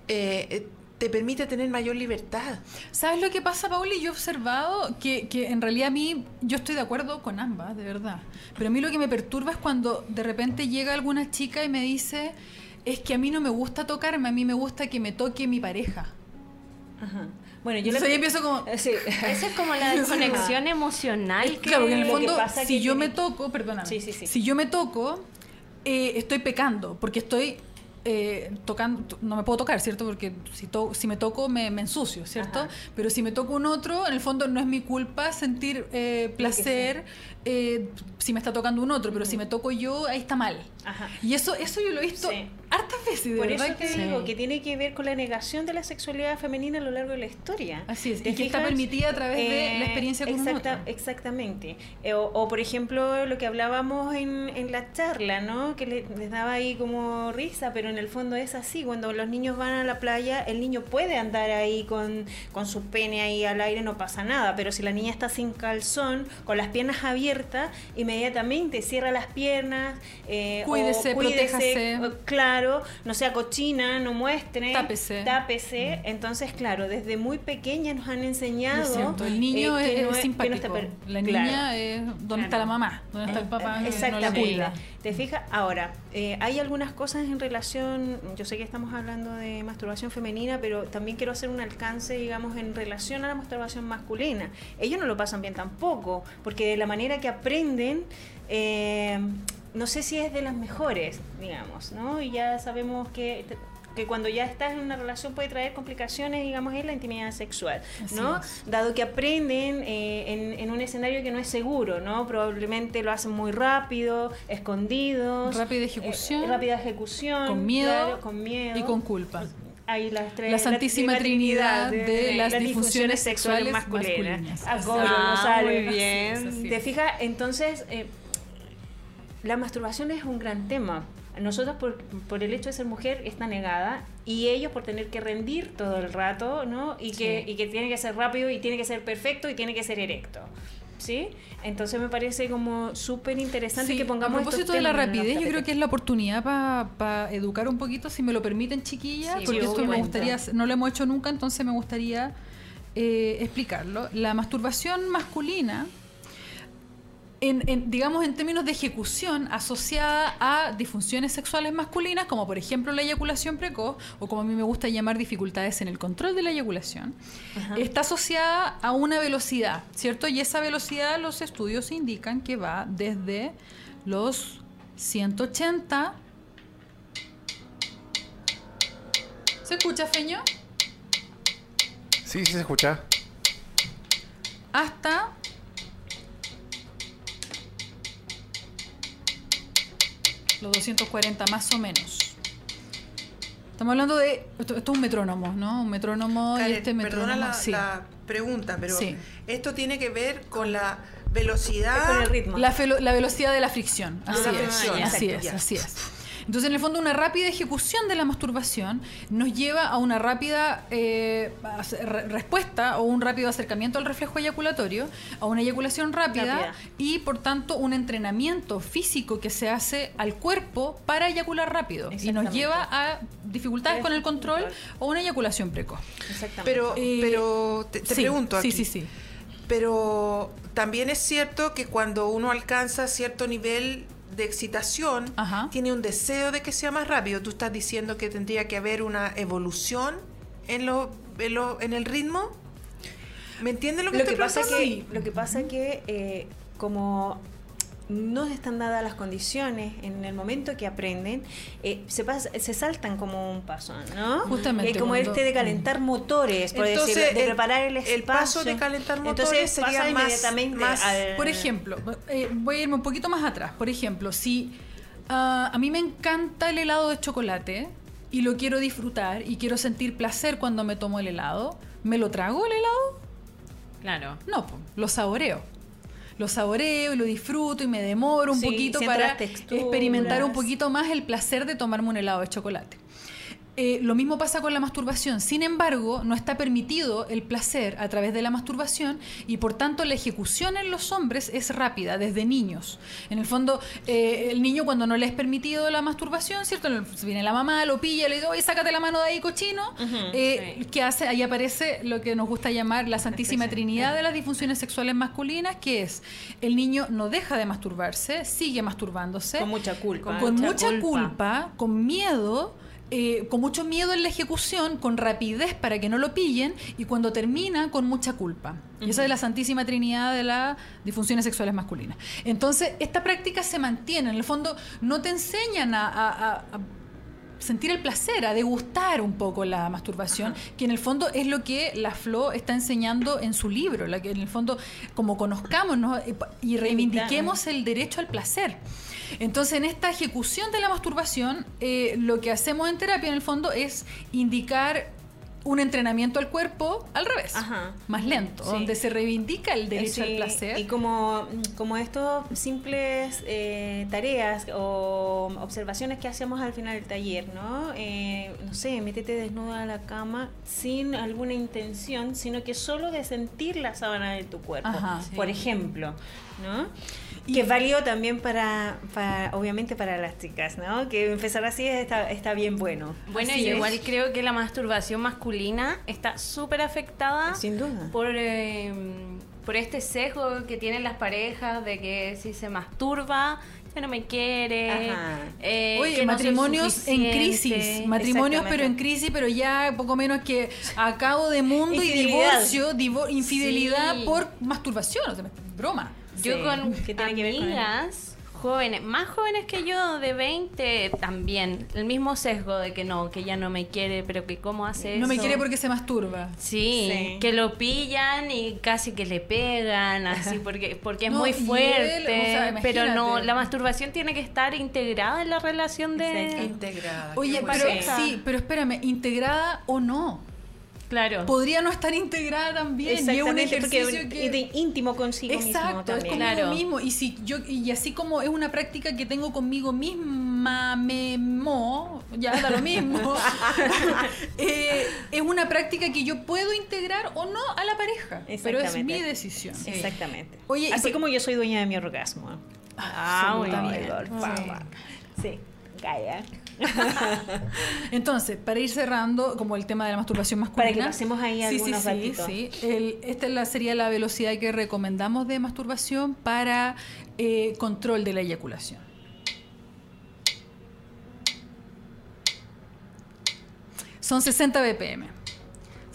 eh, eh, te permite tener mayor libertad. ¿Sabes lo que pasa, Pauli? Yo he observado que, que en realidad a mí, yo estoy de acuerdo con ambas, de verdad. Pero a mí lo que me perturba es cuando de repente llega alguna chica y me dice, es que a mí no me gusta tocarme, a mí me gusta que me toque mi pareja. Ajá. Bueno, yo Entonces le empiezo como... (laughs) Sí. Esa es como la (laughs) desconexión emocional Es que... claro, porque en el fondo, si que yo tiene- me toco, perdóname, Sí, sí, sí. si yo me toco, eh, estoy pecando, porque estoy eh, tocando, no me puedo tocar, ¿cierto? Porque si, to- si me toco me, me ensucio, ¿cierto? Ajá. Pero si me toco un otro, en el fondo no es mi culpa sentir eh, placer eh, si me está tocando un otro, pero si me toco yo, ahí está mal. Ajá. Y eso, eso yo lo he visto Sí. hartas de Por verdad eso te que... digo que tiene que ver con la negación de la sexualidad femenina a lo largo de la historia. Así es, ¿Te y que está permitida a través de la Eh, experiencia con exacta-. Exactamente. Eh, o, o, por ejemplo, lo que hablábamos en, en la charla, ¿no? Que le- les daba ahí como risa, pero en el fondo es así. Cuando los niños van a la playa, el niño puede andar ahí con, con su pene ahí al aire, no pasa nada. Pero si la niña está sin calzón, con las piernas abiertas, inmediatamente cierra las piernas. eh, o Cuídese, protéjase. Claro, no sea cochina, no muestre. Tápese. Tápese. Entonces, claro, desde muy pequeña nos han enseñado. Es cierto, el niño eh, es, no es que no simpático. está la claro. niña es dónde está la mamá, dónde está el papá, que no la Exactamente. cuida. ¿Te fijas? Ahora, eh, hay algunas cosas en relación, yo sé que estamos hablando de masturbación femenina, pero también quiero hacer un alcance, digamos, en relación a la masturbación masculina. Ellos no lo pasan bien tampoco, porque de la manera que aprenden, eh, no sé si es de las mejores, digamos, ¿no? Y ya sabemos que que cuando ya estás en una relación puede traer complicaciones, digamos, en la intimidad sexual, ¿no? Así. Dado que aprenden eh, en, en un escenario que no es seguro, ¿no? Probablemente lo hacen muy rápido, escondidos. Rápida ejecución. eh, rápida ejecución. Con miedo claro, con miedo. y con culpa. Hay las tres- La Santísima Trinidad de las disfunciones disfunciones sexuales masculinas. Ah, cómo Ah, no sale. muy bien. ¿Te fijas? Entonces, eh, la masturbación es un gran tema. Nosotros por, por el hecho de ser mujer está negada y ellos por tener que rendir todo el rato, ¿no? Y que, y que tiene que ser rápido y tiene que ser perfecto y tiene que ser erecto. ¿Sí? Entonces me parece como súper interesante Sí, que pongamos a propósito de la rapidez, yo creo que es la oportunidad para educar un poquito, si me lo permiten, chiquillas, Sí, porque esto me gustaría, no lo hemos hecho nunca, entonces me gustaría eh, explicarlo. La masturbación masculina, en, en, digamos en términos de ejecución, asociada a disfunciones sexuales masculinas, como por ejemplo la eyaculación precoz, o como a mí me gusta llamar dificultades en el control de la eyaculación, está asociada a una velocidad, ¿cierto? Y esa velocidad los estudios indican que va desde los 180. ¿Se escucha, Feño? Sí, sí se escucha. Hasta los 240 más o menos. Estamos hablando de... Esto, esto es un metrónomo, ¿no? Un metrónomo y Karen, este metrónomo... perdona la, sí. la pregunta, pero Sí. esto tiene que ver con la velocidad. Es con el ritmo. La, felo- la velocidad de la fricción. De Así la es, fricción, así es, ya. así es. Entonces, en el fondo, una rápida ejecución de la masturbación nos lleva a una rápida eh, respuesta o un rápido acercamiento al reflejo eyaculatorio, a una eyaculación rápida, Rápida. y, por tanto, un entrenamiento físico que se hace al cuerpo para eyacular rápido y nos lleva a dificultades con el control o una eyaculación precoz. Exactamente. Pero, Eh, pero te, te sí, pregunto Sí, aquí. sí, sí. Pero también es cierto que cuando uno alcanza cierto nivel de excitación, Ajá. tiene un deseo de que sea más rápido. Tú estás diciendo que tendría que haber una evolución en, lo, en, lo- en el ritmo. ¿Me entiendes lo que lo estoy que pasa que lo que pasa que eh, como no están dadas las condiciones en el momento que aprenden eh, se pas- se saltan como un paso no Justamente, Eh, como cuando- este de calentar motores por Entonces, decirlo, de el- preparar el el espacio paso de calentar Entonces, motores sería pasa más- inmediatamente más- al- Por ejemplo, eh, voy a irme un poquito más atrás. Por ejemplo, si ah, a mí me encanta el helado de chocolate y lo quiero disfrutar y quiero sentir placer cuando me tomo el helado, ¿me lo trago el helado? Claro. No, lo saboreo. Lo saboreo y lo disfruto y me demoro un Sí, poquito para experimentar un poquito más el placer de tomarme un helado de chocolate. Eh, lo mismo pasa con la masturbación. Sin embargo, no está permitido el placer a través de la masturbación y por tanto la ejecución en los hombres es rápida desde niños. En el fondo, eh, el niño cuando no le es permitido la masturbación, ¿cierto? Viene la mamá, lo pilla, le dice, oye, sácate la mano de ahí, cochino. Eh, Sí. ¿Qué hace? Ahí aparece lo que nos gusta llamar la Santísima Trinidad de las disfunciones sexuales masculinas, que es el niño no deja de masturbarse, sigue masturbándose. con mucha culpa con mucha mucha culpa, culpa. con miedo, eh, con mucho miedo en la ejecución, con rapidez para que no lo pillen y cuando termina con mucha culpa. Y esa es la Santísima Trinidad de las disfunciones sexuales masculinas. Entonces, esta práctica se mantiene. En el fondo, no te enseñan a- a- a- a sentir el placer, a degustar un poco la masturbación, que en el fondo es lo que la Flo está enseñando en su libro, la que en el fondo como conozcamos y reivindiquemos el derecho al placer. Entonces, en esta ejecución de la masturbación, eh, lo que hacemos en terapia en el fondo es indicar un entrenamiento al cuerpo al revés, Ajá. más lento, Sí. donde se reivindica el derecho Sí, al placer. Y como, como estos simples eh, tareas o observaciones que hacemos al final del taller, ¿no? Eh, no sé, métete desnuda a la cama sin alguna intención, sino que solo de sentir la sábana de tu cuerpo, Ajá. por ejemplo, ¿no? Que es válido también para, para, obviamente para las chicas, ¿no? Que empezar así está, está bien bueno. Bueno, Así yo es. igual creo que la masturbación masculina está súper afectada Sin duda. por, eh, por este sesgo que tienen las parejas de que si se masturba ya no me quiere. Ajá. eh, Oye, que no soy matrimonios en crisis, matrimonios pero en crisis, pero ya poco menos que a cabo de mundo y divorcio, divo- infidelidad Sí. por masturbación, o sea, broma. Yo Sí, con que tiene que ver con amigas jóvenes, más jóvenes que yo, de 20, también, el mismo sesgo de que no, que ya no me quiere, pero que cómo hace No me eso. quiere porque se masturba. Sí, Sí. que lo pillan y casi que le pegan, así, (laughs) porque, porque es No, muy él, fuerte. o sea, pero no, la masturbación tiene que estar integrada en la relación de. Integrada. Oye, pero Sí. sí, pero espérame, integrada o no. Claro. Podría no estar integrada también. Y es un ejercicio que... de íntimo consigo mismo Exacto, es conmigo Claro. mismo. Y si yo, y así como es una práctica que tengo conmigo misma, memo, ya da lo mismo. (laughs) (laughs) eh, es una práctica que yo puedo integrar o no a la pareja. Pero es mi decisión. Exactamente. Oye, Así como yo soy dueña de mi orgasmo. Ah, muy Absolutamente. bien. Sí. Sí, calla. (laughs) Entonces, para ir cerrando, como el tema de la masturbación masculina. Para que pasemos ahí sí, sí, algunos sí, sí. El- esta es la, sería la velocidad que recomendamos de masturbación para eh, control de la eyaculación. Son 60 BPM.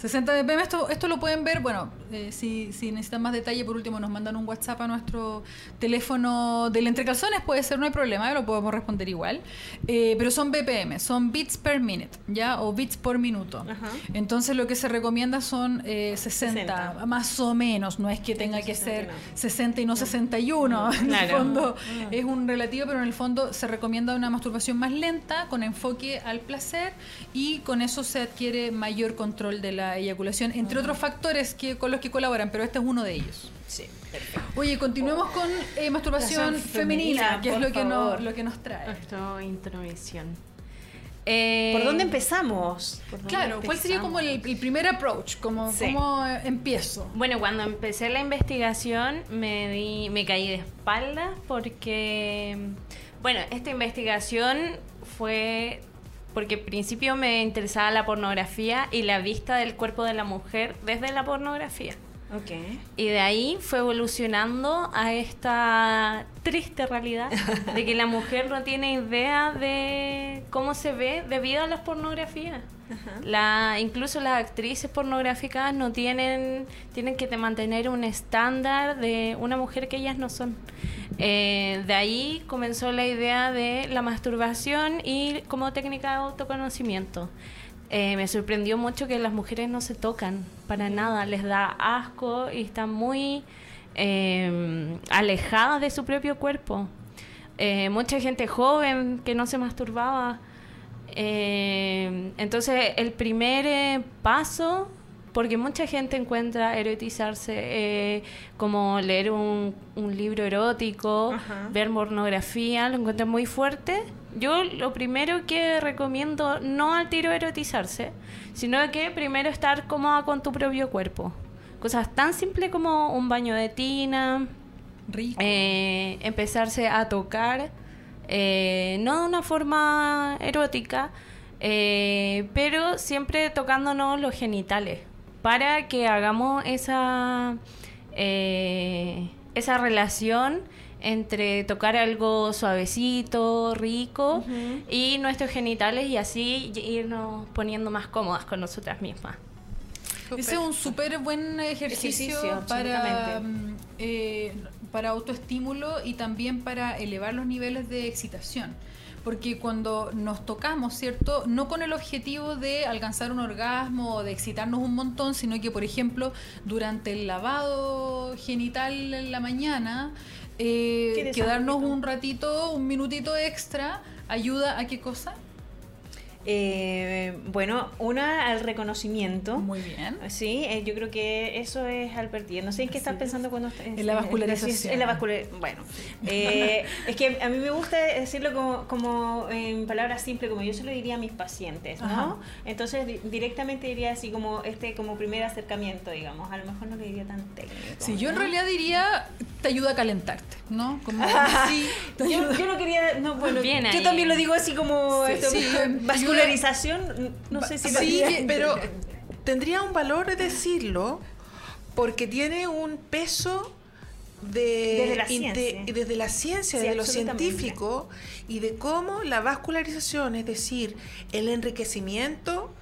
60 BPM, esto, esto lo pueden ver, bueno, eh, si, si necesitan más detalle, por último nos mandan un WhatsApp a nuestro teléfono del entrecalzones, puede ser, no hay problema, lo podemos responder igual. Eh, pero son BPM, son bits per minute, ¿ya? O bits por minuto. Ajá. Entonces lo que se recomienda son eh, 60, 60. más o menos, no es que tenga que 60 ser no. 60 y no 61, en el fondo es un relativo, pero en el fondo se recomienda una masturbación más lenta, con enfoque al placer y con eso se adquiere mayor control de la la eyaculación, entre otros factores que, con los que colaboran, pero este es uno de ellos. Sí, perfecto. Oye, continuemos con eh, masturbación femenina, femenina, que es lo que, nos, lo que nos trae. Esto, intromisión. Eh, ¿Por dónde empezamos? ¿Por dónde Claro, ¿cuál sería como el, el primer approach? Como, Sí. ¿Cómo eh, empiezo? Bueno, cuando empecé la investigación me di, me caí de espalda porque, bueno, esta investigación fue porque al principio me interesaba la pornografía y la vista del cuerpo de la mujer desde la pornografía. Ok. Y de ahí fue evolucionando a esta triste realidad de que la mujer no tiene idea de cómo se ve debido a las pornografías. La, incluso las actrices pornográficas no tienen, tienen que te- mantener un estándar de una mujer que ellas no son. Eh, de ahí comenzó la idea de la masturbación y como técnica de autoconocimiento. Eh, me sorprendió mucho que las mujeres no se tocan para nada, les da asco y están muy eh, alejadas de su propio cuerpo. Eh, mucha gente joven que no se masturbaba. Eh, entonces, el primer eh, paso, porque mucha gente encuentra erotizarse eh, como leer un, un libro erótico, Ajá. ver pornografía, lo encuentran muy fuerte. Yo lo primero que recomiendo, no al tiro erotizarse, sino que primero estar cómoda con tu propio cuerpo. Cosas tan simples como un baño de tina, Rico. eh, empezarse a tocar, eh, no de una forma erótica, eh, pero siempre tocándonos los genitales, para que hagamos esa, esa relación entre tocar algo suavecito, rico, y nuestros genitales y así irnos poniendo más cómodas con nosotras mismas. Ese es un súper buen ejercicio, Ejercicio, para, mm, eh, para autoestímulo y también para elevar los niveles de excitación. Porque cuando nos tocamos, ¿cierto? No con el objetivo de alcanzar un orgasmo o de excitarnos un montón, sino que, por ejemplo, durante el lavado genital en la mañana, eh, quedarnos un ratito, un minutito extra, ayuda a qué cosa? Eh, bueno, una al reconocimiento. Muy bien. Sí, eh, yo creo que eso es al partir. No sé en qué estás pensando cuando estás En la vascularización. En la vascular, bueno, eh, es que a mí me gusta decirlo como, como en palabras simples, como yo se lo diría a mis pacientes, ¿no? Ajá. Entonces di- directamente diría así como este como primer acercamiento, digamos. A lo mejor no le diría tan técnico. Sí, yo en realidad diría, te ayuda a calentarte, ¿no? Como, (laughs) sí, te Yo, ayuda. yo no quería, no, bueno, Bien yo ahí. también lo digo así como Sí, esto, sí, (laughs) vascularización, no sé si lo Sí, pero tendría un valor decirlo porque tiene un peso de, Desde la ciencia. desde la ciencia, Sí, de lo absolutamente. científico y de cómo la vascularización, es decir, el enriquecimiento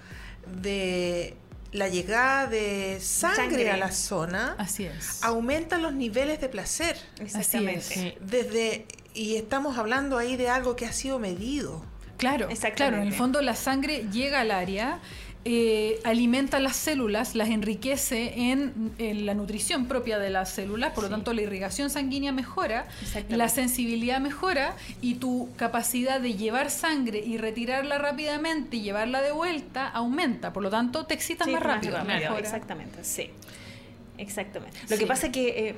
de la llegada de sangre, Sangre. a la zona Así es. aumenta los niveles de placer. Exactamente. Así es. Desde y estamos hablando ahí de algo que ha sido medido. Claro, Exactamente. claro, en el fondo la sangre llega al área, eh, alimenta las células, las enriquece en, en la nutrición propia de las células, por lo tanto la irrigación sanguínea mejora, la sensibilidad mejora y tu capacidad de llevar sangre y retirarla rápidamente y llevarla de vuelta aumenta, por lo tanto te excitas Sí, más rápido. rápido, mejora. Exactamente, sí. Exactamente. Lo Sí. que pasa es que eh,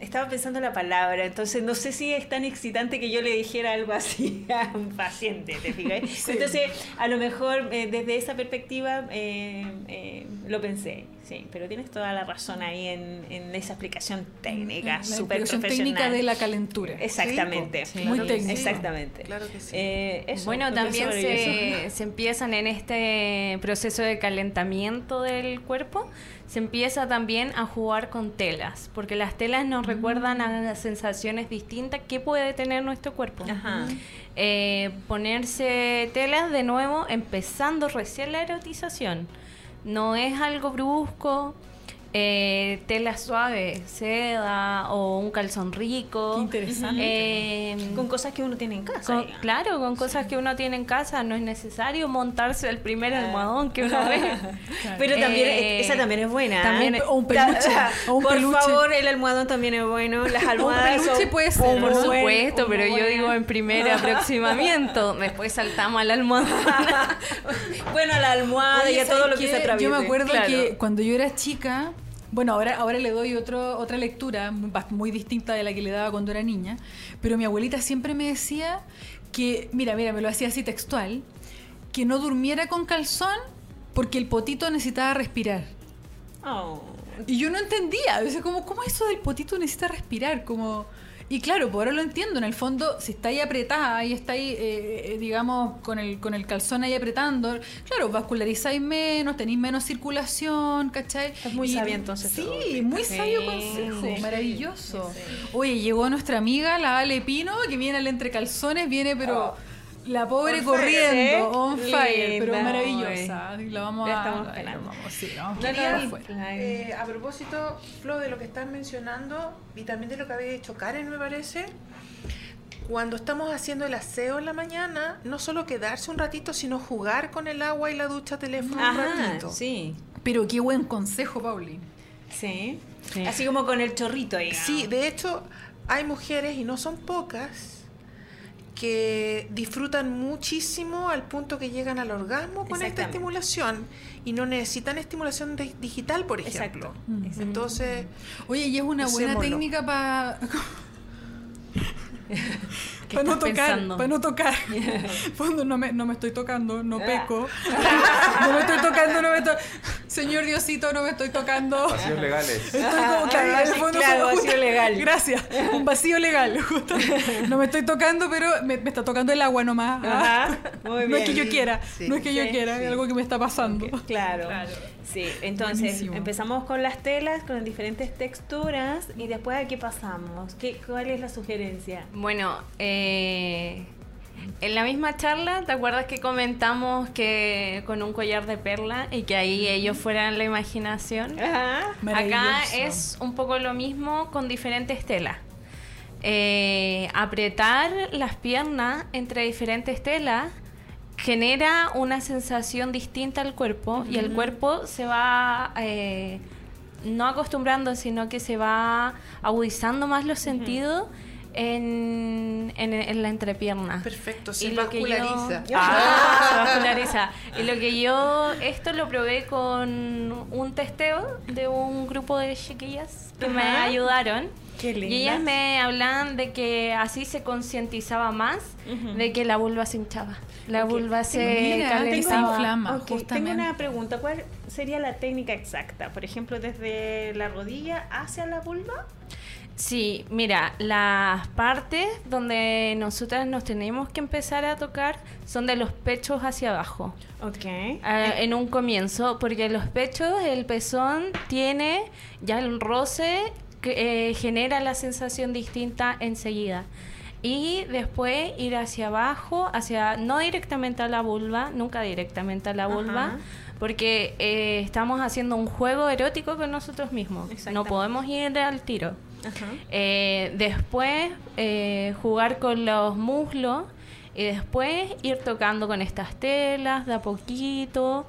estaba pensando la palabra, entonces no sé si es tan excitante que yo le dijera algo así (laughs) a un paciente, ¿te fijas? (laughs) Sí. Entonces, a lo mejor eh, desde esa perspectiva eh, eh, lo pensé, sí, pero tienes toda la razón ahí en, en esa explicación técnica, súper explicación profesional. técnica de la calentura. Exactamente. Sí, Muy claro técnico. Exactamente. Claro que sí. Eh, eso, bueno, también se, se empiezan en este proceso de calentamiento del cuerpo, se empieza también a jugar con telas, porque las telas nos recuerdan a las sensaciones distintas que puede tener nuestro cuerpo. Ajá. Eh, ponerse telas de nuevo, empezando recién la erotización. No es algo brusco. Eh, tela suave, seda o un calzón rico. Qué interesante. Eh, Con cosas que uno tiene en casa. con- claro, con cosas que uno tiene en casa, no es necesario montarse el primer almohadón que uno ve. (laughs) Pero también, Eh, esa también es buena. también ¿eh? o un peluche, o un Por peluche. favor, el almohadón también es bueno. Las (laughs) Un almohadas peluche son puede ser, un. Por buen- supuesto, un pero yo digo en primer aproximamiento, después saltamos al almohadón. (laughs) bueno, a la almohada y a todo ¿sabes lo que se atraviesa. Yo me acuerdo Claro. que cuando yo era chica, bueno, ahora, ahora le doy otro, otra lectura muy distinta de la que le daba cuando era niña, pero mi abuelita siempre me decía que, mira, mira, me lo hacía así textual, que no durmiera con calzón porque el potito necesitaba respirar. Oh. Y yo no entendía, o sea, como, ¿cómo eso del potito necesita respirar? Como... Y claro, por ahora lo entiendo, en el fondo, si está ahí apretada y está ahí, eh, eh, digamos, con el, con el calzón ahí apretando, claro, vascularizáis menos, tenéis menos circulación, ¿cachai? Es muy sabia, entonces, Sí, muy Sí, sabio consejo, sí, maravilloso. sí, Oye, llegó nuestra amiga, la Ale Pino, que viene al entre calzones, viene, pero... La pobre On fire, corriendo, ¿sí? on fire, pero Linda. maravillosa. Y La vamos a. estamos vamos, sí, la vamos a. Eh, a propósito, Flo, de lo que estás mencionando y también de lo que había dicho Karen, me parece, cuando estamos haciendo el aseo en la mañana, no solo quedarse un ratito, sino jugar con el agua y la ducha teléfono un Ajá, ratito. sí. Pero qué buen consejo, Paulín. Sí. Sí. Así como con el chorrito ahí. Sí, de hecho, hay mujeres, y no son pocas, que disfrutan muchísimo al punto que llegan al orgasmo con esta estimulación y no necesitan estimulación de- digital, por ejemplo. Exacto. Exacto. Entonces, Oye, y es una buena Usémoslo. técnica para. (laughs) ¿Qué Para no tocar, pensando? para no tocar. (laughs) Fondo, no me, no me estoy tocando, no peco. (laughs) No me estoy tocando, no me estoy. Señor Diosito, no me estoy tocando. Vacíos legales. Estoy Ajá, como, claro, en el así, fondo claro, somos vacío justo- legal. Gracias, un vacío legal. (laughs) justo. No me estoy tocando, pero me, me está tocando el agua nomás. Ajá, muy No es que bien. yo quiera, Sí. no es que yo Sí, quiera, es algo que me está pasando. Claro. Sí, entonces Buenísimo. empezamos con las telas, con diferentes texturas y después a qué pasamos. ¿Qué, ¿Cuál es la sugerencia? Bueno, eh, en la misma charla, ¿te acuerdas que comentamos que con un collar de perla y que ahí ellos fueran la imaginación? Ajá. Acá es un poco lo mismo con diferentes telas. Eh, apretar las piernas entre diferentes telas genera una sensación distinta al cuerpo y el cuerpo se va eh, no acostumbrando, sino que se va agudizando más los sentidos en, en- en la entrepierna. perfecto, Y se lo que yo- vasculariza. Ah, (laughs) se vasculariza. Y lo que yo, esto lo probé con un testeo de un grupo de chiquillas que me Ajá. ayudaron. Qué Y ellas me hablaban de que así se concientizaba más Ujú. de que la vulva se hinchaba. La Ok. vulva se Mira, tengo- calentaba. inflama, Ok, tengo una pregunta. ¿Cuál sería la técnica exacta? Por ejemplo, desde la rodilla hacia la vulva. Sí, mira, las partes donde nosotras nos tenemos que empezar a tocar son de los pechos hacia abajo. Ok. Ah, en un comienzo, porque los pechos, el pezón tiene ya el roce que eh, genera la sensación distinta enseguida. Y después ir hacia abajo, hacia no directamente a la vulva, nunca directamente a la vulva, Ajá. porque eh, estamos haciendo un juego erótico con nosotros mismos. No podemos ir al tiro. Ajá. Eh, después eh, jugar con los muslos y después ir tocando con estas telas de a poquito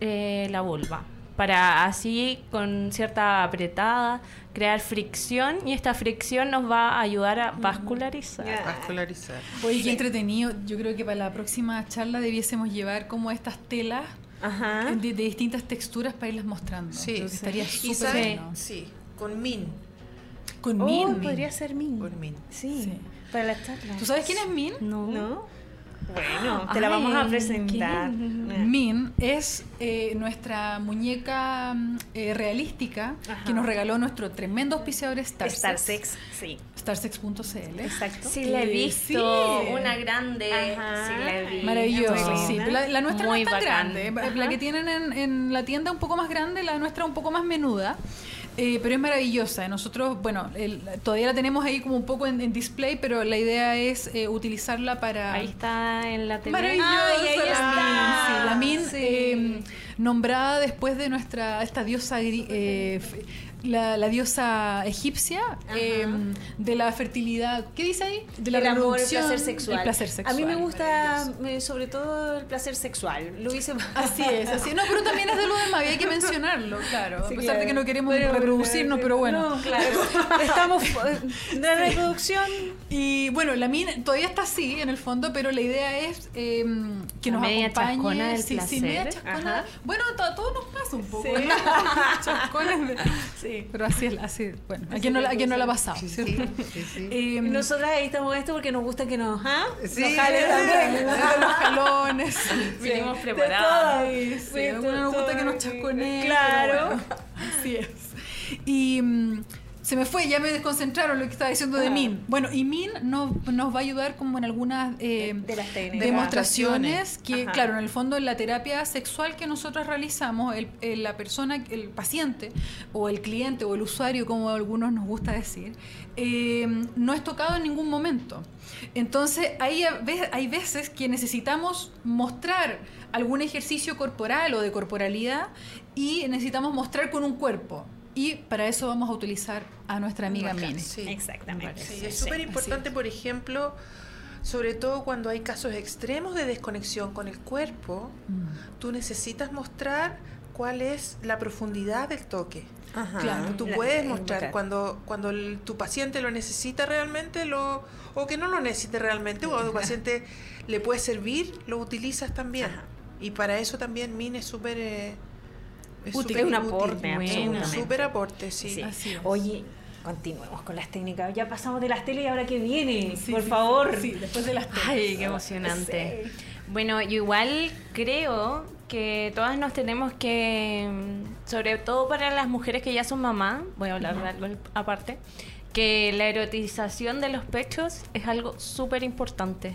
eh, la vulva. Para así, con cierta apretada, crear fricción y esta fricción nos va a ayudar a vascularizar. Ya. Vascularizar. Oye, qué entretenido. Yo creo que para la próxima charla debiésemos llevar como estas telas Ajá. de, de distintas texturas para irlas mostrando. Sí, sí. estaría súper bueno. sí, con Min. Con Oh, Min. podría ser Min. Con Min. Sí, Sí. Para la charla. ¿Tú sabes quién es Min? No. ¿No? Bueno, te la vamos a presentar. Min es eh, nuestra muñeca eh, realística Ajá. que nos regaló nuestro tremendo auspiciador Starsex. Star Sex, sí. Starsex.cl. Exacto. Sí, la he visto. sí. Una grande. Ajá. Sí, la he visto. Maravilloso, sí. La, la nuestra Muy no es tan bacán. grande. Ajá. La que tienen en, en la tienda un poco más grande, la nuestra un poco más menuda. Eh, pero es maravillosa. Nosotros, bueno, el- todavía la tenemos ahí como un poco en, en display, pero la idea es eh, utilizarla para... Ahí está en la tele. Maravillosa Ay, ahí la está. Min, sí, la Min Sí. eh, nombrada después de nuestra esta diosa eh, la, la diosa egipcia eh, de la fertilidad. ¿Qué dice ahí? De la el amor, el reproducción, placer sexual. el placer sexual. A mí me gusta eh, sobre todo el placer sexual. Lo hice Así (laughs) es, así. No, pero también es de lo demás, hay que mencionarlo, claro. Sí, a pesar de que no queremos Pero- reproducirnos, pero bueno. No, claro. (laughs) Estamos eh, la reproducción Y bueno, la mina todavía está así en el fondo, pero la idea es eh, que La nos media acompañe. chascona del sí, sí, media chascona. Ajá. Bueno, to- a todos nos pasa un poco. Sí. (laughs) de- Sí. Pero así es, así, bueno, a quien no, la- a quien no la ha pasado, ¿cierto? (laughs) Eh, Y nosotras ahí estamos en esto porque nos gusta que nos, ¿ah? Sí. nos jalen (laughs) también. los jalones. Vinimos de preparadas. Sí, sí, Sí, a algunos nos gusta que nos chasconeen. claro. bueno, así es. Y mm, se me fue, ya me desconcentraron lo que estaba diciendo de Ah. Min. Bueno, y Min nos, nos va a ayudar como en algunas eh, De las demostraciones que, Ajá. claro, en el fondo en la terapia sexual que nosotros realizamos, el, el- la persona, el paciente o el cliente o el usuario, como a algunos nos gusta decir, eh, no es tocado en ningún momento. Entonces, hay, hay veces que necesitamos mostrar algún ejercicio corporal o de corporalidad y necesitamos mostrar con un cuerpo. Y para eso vamos a utilizar a nuestra amiga Mini. sí. Exactamente. Sí, es súper importante, por ejemplo, sobre todo cuando hay casos extremos de desconexión con el cuerpo, Mm. tú necesitas mostrar cuál es la profundidad del toque. Ajá. Claro, Tú puedes mostrar cuando, cuando el- tu paciente lo necesita realmente lo, o que no lo necesite realmente, o cuando tu paciente le puede servir, lo utilizas también. Ajá. Y para eso también MIN es súper... eh, Útil. súper Es un útil. aporte, Es un súper aporte, sí. Sí. Así es. Oye, continuemos con las técnicas. Ya pasamos de las teles y ahora que viene, Sí, por sí, favor. Sí, después de las Ay, qué emocionante. Bueno, yo igual creo que todas nos tenemos que, mm, sobre todo para las mujeres que ya son mamá, voy a hablar de algo aparte, que la erotización de los pechos es algo súper importante.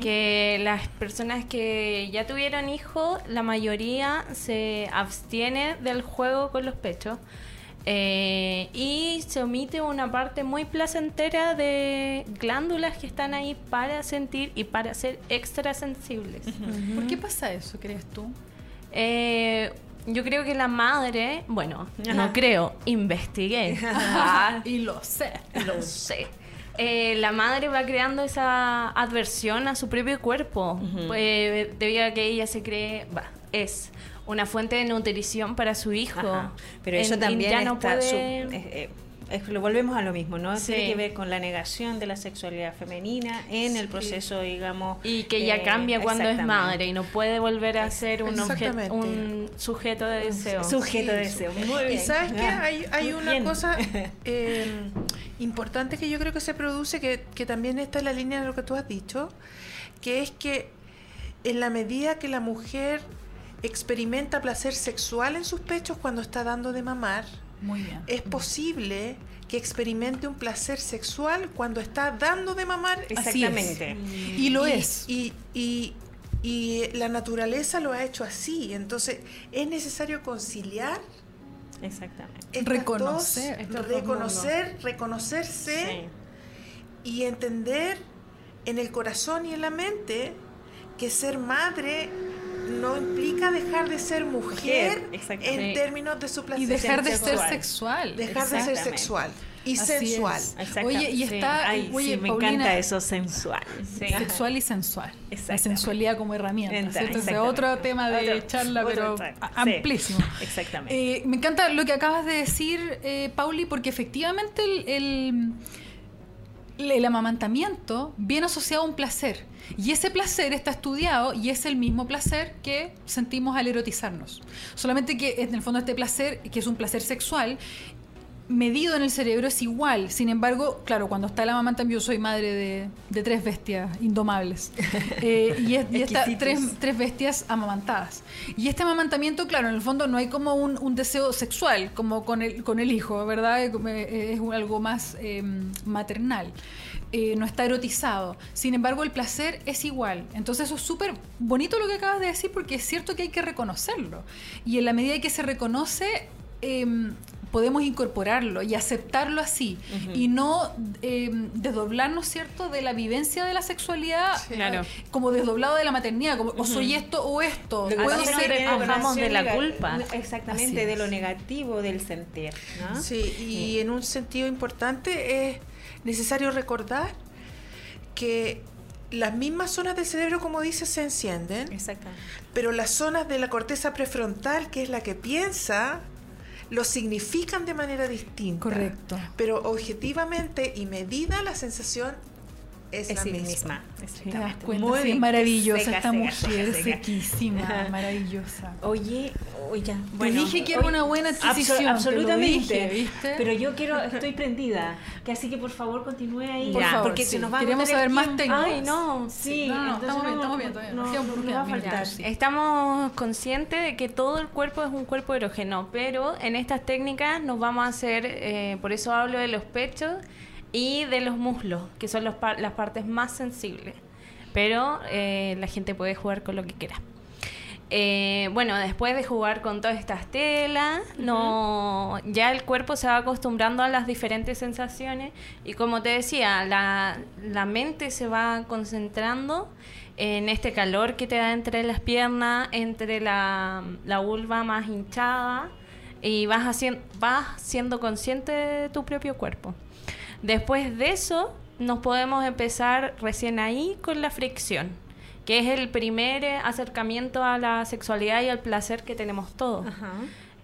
Que las personas que ya tuvieron hijos, la mayoría se abstiene del juego con los pechos. eh, y se omite una parte muy placentera de glándulas que están ahí para sentir y para ser extra sensibles. ¿Por qué pasa eso, crees tú? Eh, yo creo que la madre, bueno, Ajá. no creo, investigué. (laughs) y lo sé. Lo sé. Eh, la madre va creando esa adversión a su propio cuerpo, pues, debido a que ella se cree, va, es una fuente de nutrición para su hijo. Ajá. Pero eso En- también ya no está puede- eh, eh, es que lo volvemos a lo mismo, ¿no? Sí. Tiene que ver con la negación de la sexualidad femenina en el proceso, digamos. Y que ya eh, cambia cuando es madre y no puede volver a ser un, obje- Exactamente. un sujeto de deseo. Sujeto de deseo. Muy Y bien. sabes que Ah, hay, una bien. cosa (laughs) eh, importante que yo creo que se produce, que, que también está en la línea de lo que tú has dicho, que es que en la medida que la mujer experimenta placer sexual en sus pechos cuando está dando de mamar, Muy bien. es posible que experimente un placer sexual cuando está dando de mamar. Exactamente. Y lo Y- es. Y, y- y la naturaleza lo ha hecho así. Entonces, es necesario conciliar Exactamente. Reconocer. dos, reconocer, reconocerse y entender en el corazón y en la mente que ser madre no implica dejar de ser mujer en términos de su placer Y dejar de ser sexual. dejar de ser sexual y Así sensual. Oye, y Sí. está. Ay, oye, sí, me Paulina, encanta eso sensual. Sí. Sexual y sensual. La sensualidad como herramienta. Enta- ¿cierto? Ese es exactamente. otro tema de Otro- charla, otro pero amplísimo. Exactamente. Eh, me encanta lo que acabas de decir, eh, Pauli, porque efectivamente el, el- el amamantamiento viene asociado a un placer. Y ese placer está estudiado y es el mismo placer que sentimos al erotizarnos. Solamente que en el fondo este placer, que es un placer sexual, medido en el cerebro es igual. Sin embargo, claro, cuando está el amamantamiento, yo soy madre de, de tres bestias indomables. (laughs) Eh, y es- y tres, tres bestias amamantadas. Y este amamantamiento, claro, en el fondo no hay como un, un deseo sexual, como con el, con el hijo, ¿verdad? Eh, eh, Es algo más eh, maternal. Eh, no está erotizado. Sin embargo, el placer es igual. Entonces, eso es súper bonito lo que acabas de decir, porque es cierto que hay que reconocerlo. Y en la medida que se reconoce, eh, podemos incorporarlo y aceptarlo así y no eh, desdoblarnos, ¿cierto?, de la vivencia de la sexualidad Claro. eh, como desdoblado de la maternidad, como o soy esto o esto. Puedo ser- de la culpa. Exactamente, de lo negativo del sentir. ¿no? Sí, y en un sentido importante es necesario recordar que las mismas zonas del cerebro, como dices, se encienden, Exactamente. pero las zonas de la corteza prefrontal, que es la que piensa, lo significan de manera distinta. Correcto. Pero objetivamente y medida la sensación es, Es la sí misma. misma. Te das exactamente. cuenta, Muy sí, maravillosa Seca, esta seca, mujer, seca, sequísima, (laughs) maravillosa. Oye, oye, Te dije que era una buena adquisición, lo absolutamente. dije, ¿viste? Pero yo quiero, estoy prendida. Que así que por favor continúe ahí. Por favor, porque sí. se nos va a Queremos saber más técnicas. Ay, no. Sí, No, no, estamos bien, estamos bien, todavía. no, no, va a faltar. Estamos conscientes de que todo el cuerpo es un cuerpo erógeno, pero en estas técnicas nos vamos a hacer, eh, por eso hablo de los pechos y de los muslos, que son los par- las partes más sensibles. Pero eh, la gente puede jugar con lo que quiera. Eh, bueno, después de jugar con todas estas telas, no, ya el cuerpo se va acostumbrando a las diferentes sensaciones y como te decía, la, la mente se va concentrando en este calor que te da entre las piernas, entre la, la vulva más hinchada y vas, haciendo, vas siendo consciente de tu propio cuerpo. Después de eso, nos podemos empezar recién ahí con la fricción, que es el primer eh, acercamiento a la sexualidad y al placer que tenemos todos. Ajá.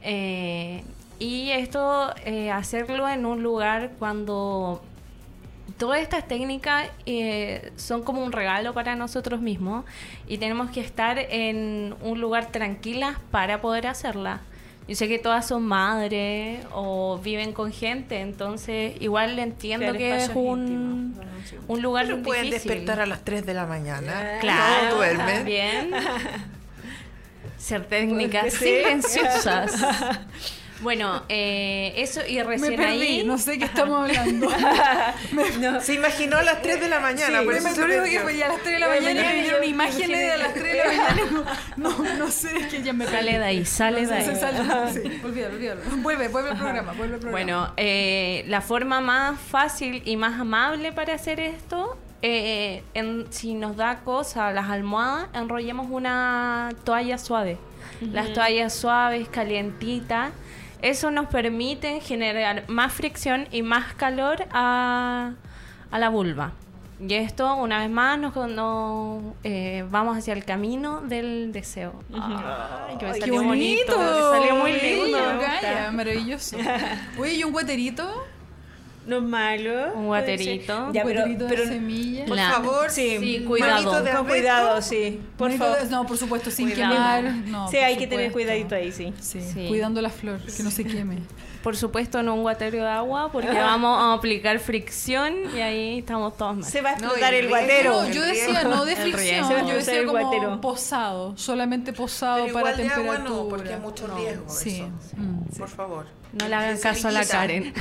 Eh, y esto, eh, hacerlo en un lugar cuando todas estas técnicas eh, son como un regalo para nosotros mismos y tenemos que estar en un lugar tranquilas para poder hacerla. Yo sé que todas son madres o viven con gente, entonces igual entiendo que es un. Bueno, sí. un lugar Pero pueden difícil. despertar a las 3 de la mañana. Claro, No duermen. también. (laughs) Ser técnicas Sí. silenciosas. (laughs) Bueno, eh, eso y Me recién perdí, ahí. no sé qué (laughs) estamos hablando. (laughs) Se imaginó a las 3 de la mañana. Sí, por me eso se acuerdo que fue ya a las 3 de la mañana me- y me dieron imágenes de a las 3 de la mañana. No, no, no sé, es que ya me Sale de ahí, sale de ahí. sale- sí, olvídalo, olvídalo. Vuelve, vuelve al programa, vuelve al programa. Bueno, eh, la forma más fácil y más amable para hacer esto, eh, en- si nos da cosa las almohadas, enrollemos una toalla suave. Las toallas suaves, calientitas, eso nos permite generar más fricción y más calor a, a la vulva. Y esto, una vez más, nos, nos, eh, vamos hacia el camino del deseo. Ay, que me Qué salió bonito. bonito, me salió muy lindo. Maravilloso. (laughs) Oye, ¿y un guaterito? No es malo. Un guaterito. Ya, un pero, guaterito pero de semilla. Por favor, Sí, Sí, cuidado. de con cuidado, sí. Por favor. de- No, por supuesto, sin Cuidado. quemar. No, sí, hay que tener supuesto. cuidadito ahí, sí. Sí, Sí. cuidando la flor, que no se queme. Por supuesto, no un guatero de agua, porque vamos a aplicar fricción y ahí estamos todos mal. Se va a explotar el el guatero. No, yo decía no de fricción, yo decía el como guatero. posado, solamente posado Pero para igual de agua temperatura. no, porque hay mucho riesgo Sí, eso. mm. Por favor. No le hagan caso a la. Karen.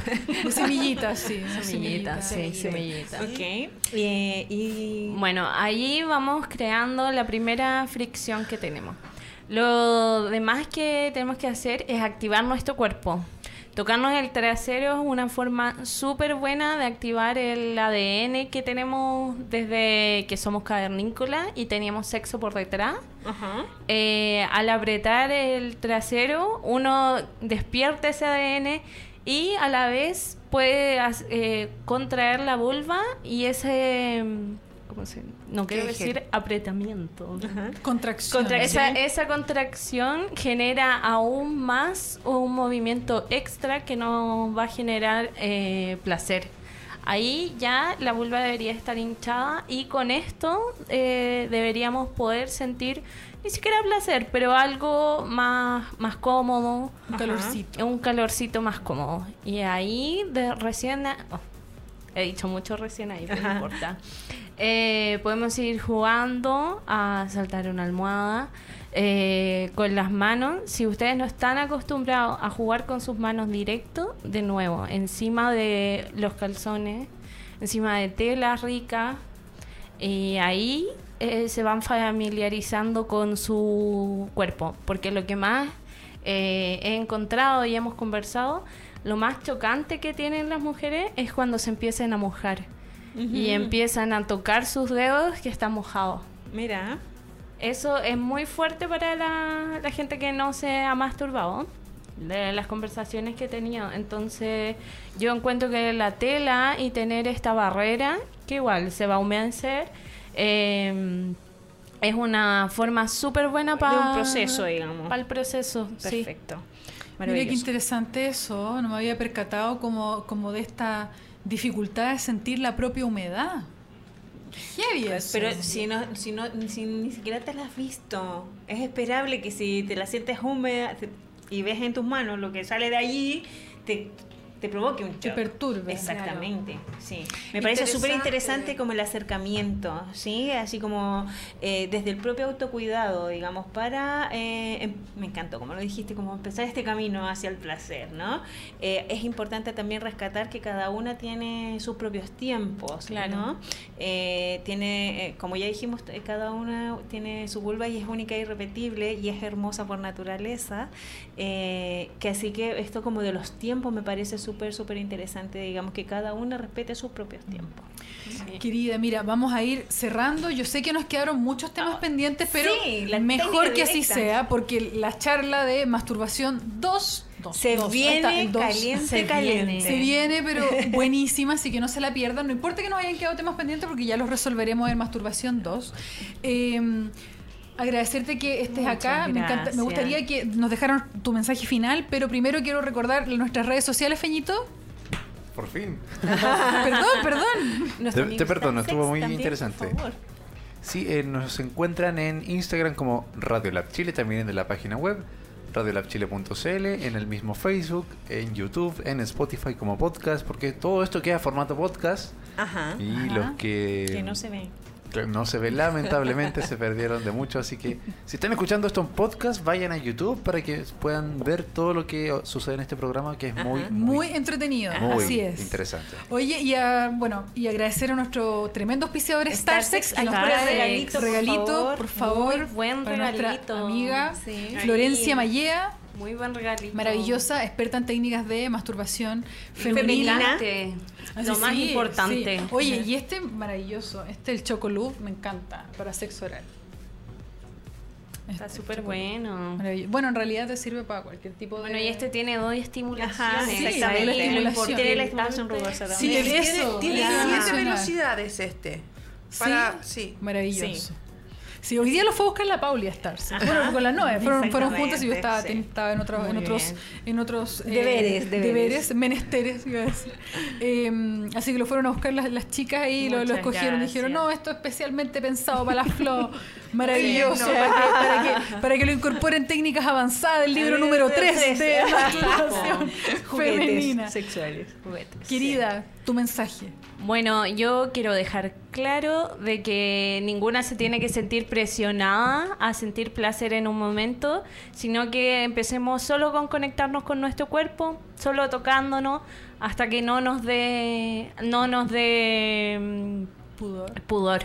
Semillitas, sí. Semillitas, sí, semillitas. Ok. Eh, y. Bueno, ahí vamos creando la primera fricción que tenemos. Lo demás que tenemos que hacer es activar nuestro cuerpo. Tocarnos el trasero es una forma súper buena de activar el ADN que tenemos desde que somos cavernícolas y teníamos sexo por detrás. Ajá. Eh, al apretar el trasero, uno despierta ese ADN y a la vez puede eh, contraer la vulva y ese, ¿cómo se? No quiero decir apretamiento. Contracción. Contracción. Esa, esa contracción genera aún más un movimiento extra que nos va a generar eh, placer. Ahí ya la vulva debería estar hinchada y con esto eh, deberíamos poder sentir ni siquiera placer, pero algo más, más cómodo, Un calorcito. un calorcito más cómodo. Y ahí de recién... a- oh, he dicho mucho recién ahí, pero no importa. Eh, podemos ir jugando a saltar una almohada eh, con las manos. Si ustedes no están acostumbrados a jugar con sus manos directo, de nuevo, encima de los calzones, encima de tela rica, y ahí eh, se van familiarizando con su cuerpo, porque lo que más eh, he encontrado y hemos conversado lo más chocante que tienen las mujeres es cuando se empiezan a mojar y empiezan a tocar sus dedos que están mojados. Mira, Eso es muy fuerte para la, la gente que no se ha masturbado de las conversaciones que he tenido. Entonces, yo encuentro que la tela y tener esta barrera, que igual se va a humedecer, eh, es una forma súper buena para un proceso, digamos. Para el proceso, sí. Mira qué interesante eso, no me había percatado como, como de esta dificultad de sentir la propia humedad. Heavy eso. Pero si no, si no, si ni siquiera te la has visto, es esperable que si te la sientes húmeda y ves en tus manos lo que sale de allí, te, te provoque un Te shock. perturbe. Exactamente, sí. Me parece súper interesante como el acercamiento, ¿sí? Así como eh, desde el propio autocuidado, digamos, para... eh, em- me encantó, como lo dijiste, como empezar este camino hacia el placer, ¿no? Eh, es importante también rescatar que cada una tiene sus propios tiempos, Claro. ¿no? Tiene, como ya dijimos, cada una tiene su vulva y es única y irrepetible y es hermosa por naturaleza. que así que esto como de los tiempos me parece súper, súper interesante, digamos, que cada una respete sus propios tiempos. Querida, mira, vamos a ir cerrando. Yo sé que nos quedaron muchos temas pendientes, pero Ah, sí, la mejor que así sea, porque la charla de masturbación 2 Se viene caliente, Se caliente. viene. Se viene, pero (laughs) buenísima, así que no se la pierdan. No importa que nos hayan quedado temas pendientes porque ya los resolveremos en Masturbación 2. Eh, agradecerte que estés Muchas acá. Me, encanta, me gustaría que nos dejaran tu mensaje final, pero primero quiero recordar nuestras redes sociales, Feñito. Por fin. Perdón, perdón. Te- perdono, estuvo muy también, interesante. por favor. Sí, eh, nos encuentran en Instagram como Radiolab Chile, también en la página web radiolabchile.cl, en el mismo Facebook, en YouTube, en Spotify como podcast, porque todo esto queda formato podcast Ajá. y Ajá. los que, Que no se ven. No se ven lamentablemente se perdieron de mucho, así que si están escuchando esto en podcast, vayan a YouTube para que puedan ver todo lo que sucede en este programa que es muy. Muy entretenido, muy así es. interesante. Oye, y a- bueno, y agradecer a nuestro tremendo auspiciador Starsex, Starsex que nos regalito, por regalito, favor. por favor, Muy buen para nuestra regalito. amiga Sí. Florencia. Mallea, Muy buen regalito. maravillosa, experta en técnicas de masturbación femenina. Femenina. Así, Lo más sí, importante. sí. Oye, y este maravilloso, este el Chocolove, me encanta, para sexo oral. Está Este, súper bueno. Bueno, en realidad te sirve para cualquier tipo de... Bueno, y este tiene dos estimulaciones. Ajá, Sí, exactamente. la estimulación. Tiene la estimulación rugosa Sí, también. tiene- Tiene, eso, tiene ya. siete velocidades este. Para, sí. Maravilloso. Sí. hoy día lo fue a buscar la Pauli a Stars. Bueno, con las nueve. Fueron, fueron juntas y yo estaba, sí. estaba en otros, en otros, en otros eh, Deberes, deberes. menesteres, iba a decir. Eh, así que lo fueron a buscar las, las chicas y lo, lo escogieron. Dijeron, gracias. no, esto es especialmente pensado para la Flo. (laughs) (laughs) Maravilloso. Sí, no. para, que, para, que, para que lo incorporen técnicas avanzadas. El libro número 3 de (laughs) masturbación femenina. sexuales. Juguetes. Querida, tu mensaje. Bueno, yo quiero dejar claro de que ninguna se tiene que sentir presionada a sentir placer en un momento, sino que empecemos solo con conectarnos con nuestro cuerpo, solo tocándonos hasta que no nos dé no nos dé mm, Pudor. pudor.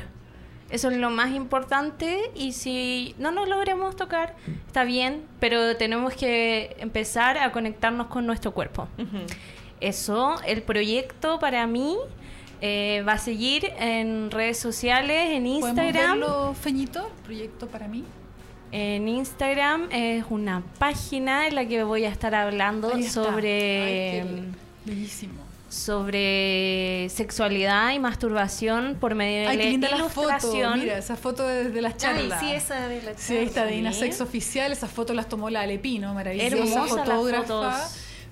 Eso es lo más importante y si no nos logremos tocar, está bien, pero tenemos que empezar a conectarnos con nuestro cuerpo. Eso, el proyecto para mí eh, va a seguir en redes sociales, en ¿Podemos Instagram. verlo, Feñito? Proyecto para mí. En Instagram es una página en la que voy a estar hablando sobre Ay, qué Bellísimo. sobre sexualidad y masturbación por medio de la linda la foto. ilustración. Mira, esa foto desde la charla. sí, esa de la Sí, ahí está charla. Dina Sí. Oficial. Esas fotos las tomó la Alepino, maravillosa Hermosas las fotógrafa. fotos.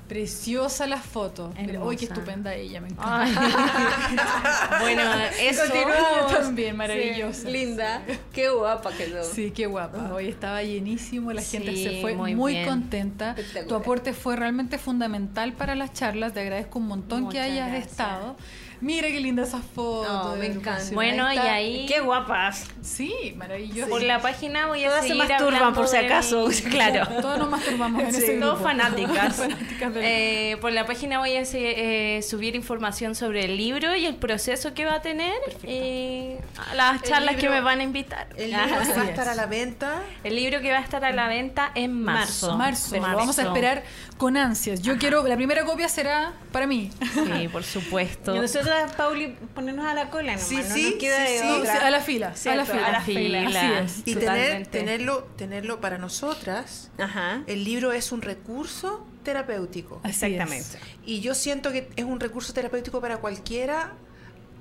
Preciosa las fotos. Mira, Uy, qué estupenda ella, me encanta. Ay. (laughs) bueno, eso. Continuamos. También, maravillosa. Sí, linda. Qué guapa quedó. Sí, qué guapa. Hoy estaba llenísimo, la gente Sí, se fue muy contenta. Tu aporte fue realmente fundamental para las charlas. Te agradezco un montón que hayas gracias. estado. Mira qué linda esa foto. No, de me encanta. Bueno, y ahí Qué guapas. Sí, maravilloso. por la página voy a Todas se seguir masturban, hablando por si de mi- acaso. (laughs) Claro. (laughs) Todos nos masturbamos en Sí, ese Todos grupo. fanáticas. (laughs) Fanáticas del- Eh, por la página voy a se- eh, subir información sobre el libro y el proceso que va a tener y a las charlas que me van a invitar. El libro que va a es. estar a la venta. El libro que va a estar a la venta en marzo. Marzo, vamos a esperar con ansias. Yo quiero, la primera copia será para mí. Sí, por supuesto. (laughs) Y nosotros, Pauli, ponernos a la cola nomás. Sí, no sí, nos queda sí, de sí. otra. a la fila, a la fila. a la fila. Así es. Y tener, Totalmente. tenerlo, tenerlo para nosotras. Ajá. El libro es un recurso terapéutico. Así Exactamente. Y yo siento que es un recurso terapéutico para cualquiera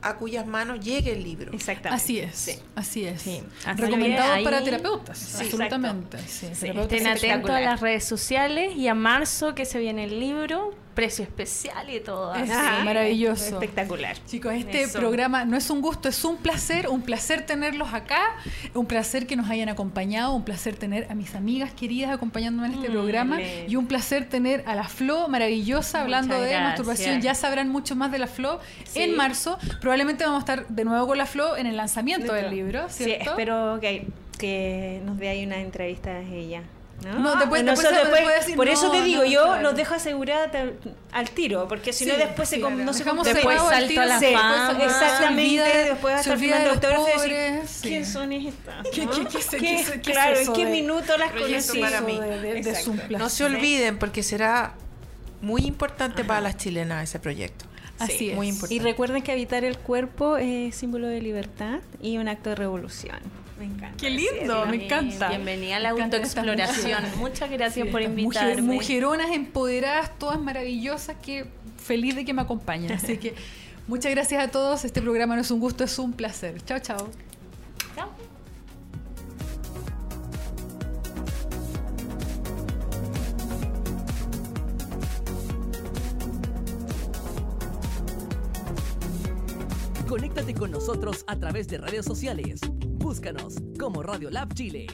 a cuyas manos llegue el libro. Exactamente. Así es, Sí. así es. Sí. Recomendado ahí- para terapeutas, Sí, absolutamente. Sí, Sí. terapeutas Estén atentos a las redes sociales y a marzo que se viene el libro, precio especial y todo. Es- maravilloso. Espectacular. Chicos, este Eso. programa no es un gusto, es un placer, un placer tenerlos acá, un placer que nos hayan acompañado, un placer tener a mis amigas queridas acompañándome en este programa bien. y un placer tener a la Flo maravillosa hablando de gracias. masturbación. Ya sabrán mucho más de la Flo en marzo. Probablemente vamos a estar de nuevo con la Flo en el lanzamiento del libro, Sí, espero que, que nos dé ahí una entrevista a ella. ¿No? No, después- después Nosotros se- después- después decir, por no, eso te digo, no, yo claro. los dejo asegurada al tiro, porque si Sí, no después se, sí, no se. Después al tiro, a la fama. se Exactamente, olvida después va a se estar olvida de firmando los autógrafos y decir, pobres, sí. ¿quién son estas? ¿Qué- no? qué- qué se- ¿Qué- qué se- qué es claro, eso ¿en qué de- minuto las conocí? para mí. De-. No se olviden porque será muy importante para las chilenas ese proyecto. Así Sí, es. muy Y importante. recuerden que habitar el cuerpo es símbolo de libertad y un acto de revolución. Me encanta. Qué lindo, decirlo. me encanta. Bienvenida a la autoexploración. Muchas gracias Sí, por invitarme. mujer- mujeronas empoderadas, todas maravillosas, que feliz de que me acompañen. Así que muchas gracias a todos. Este programa no es un gusto, es un placer. Chao, chao. Chao. Conéctate con nosotros a través de redes sociales. Búscanos como Radio Lab Chile.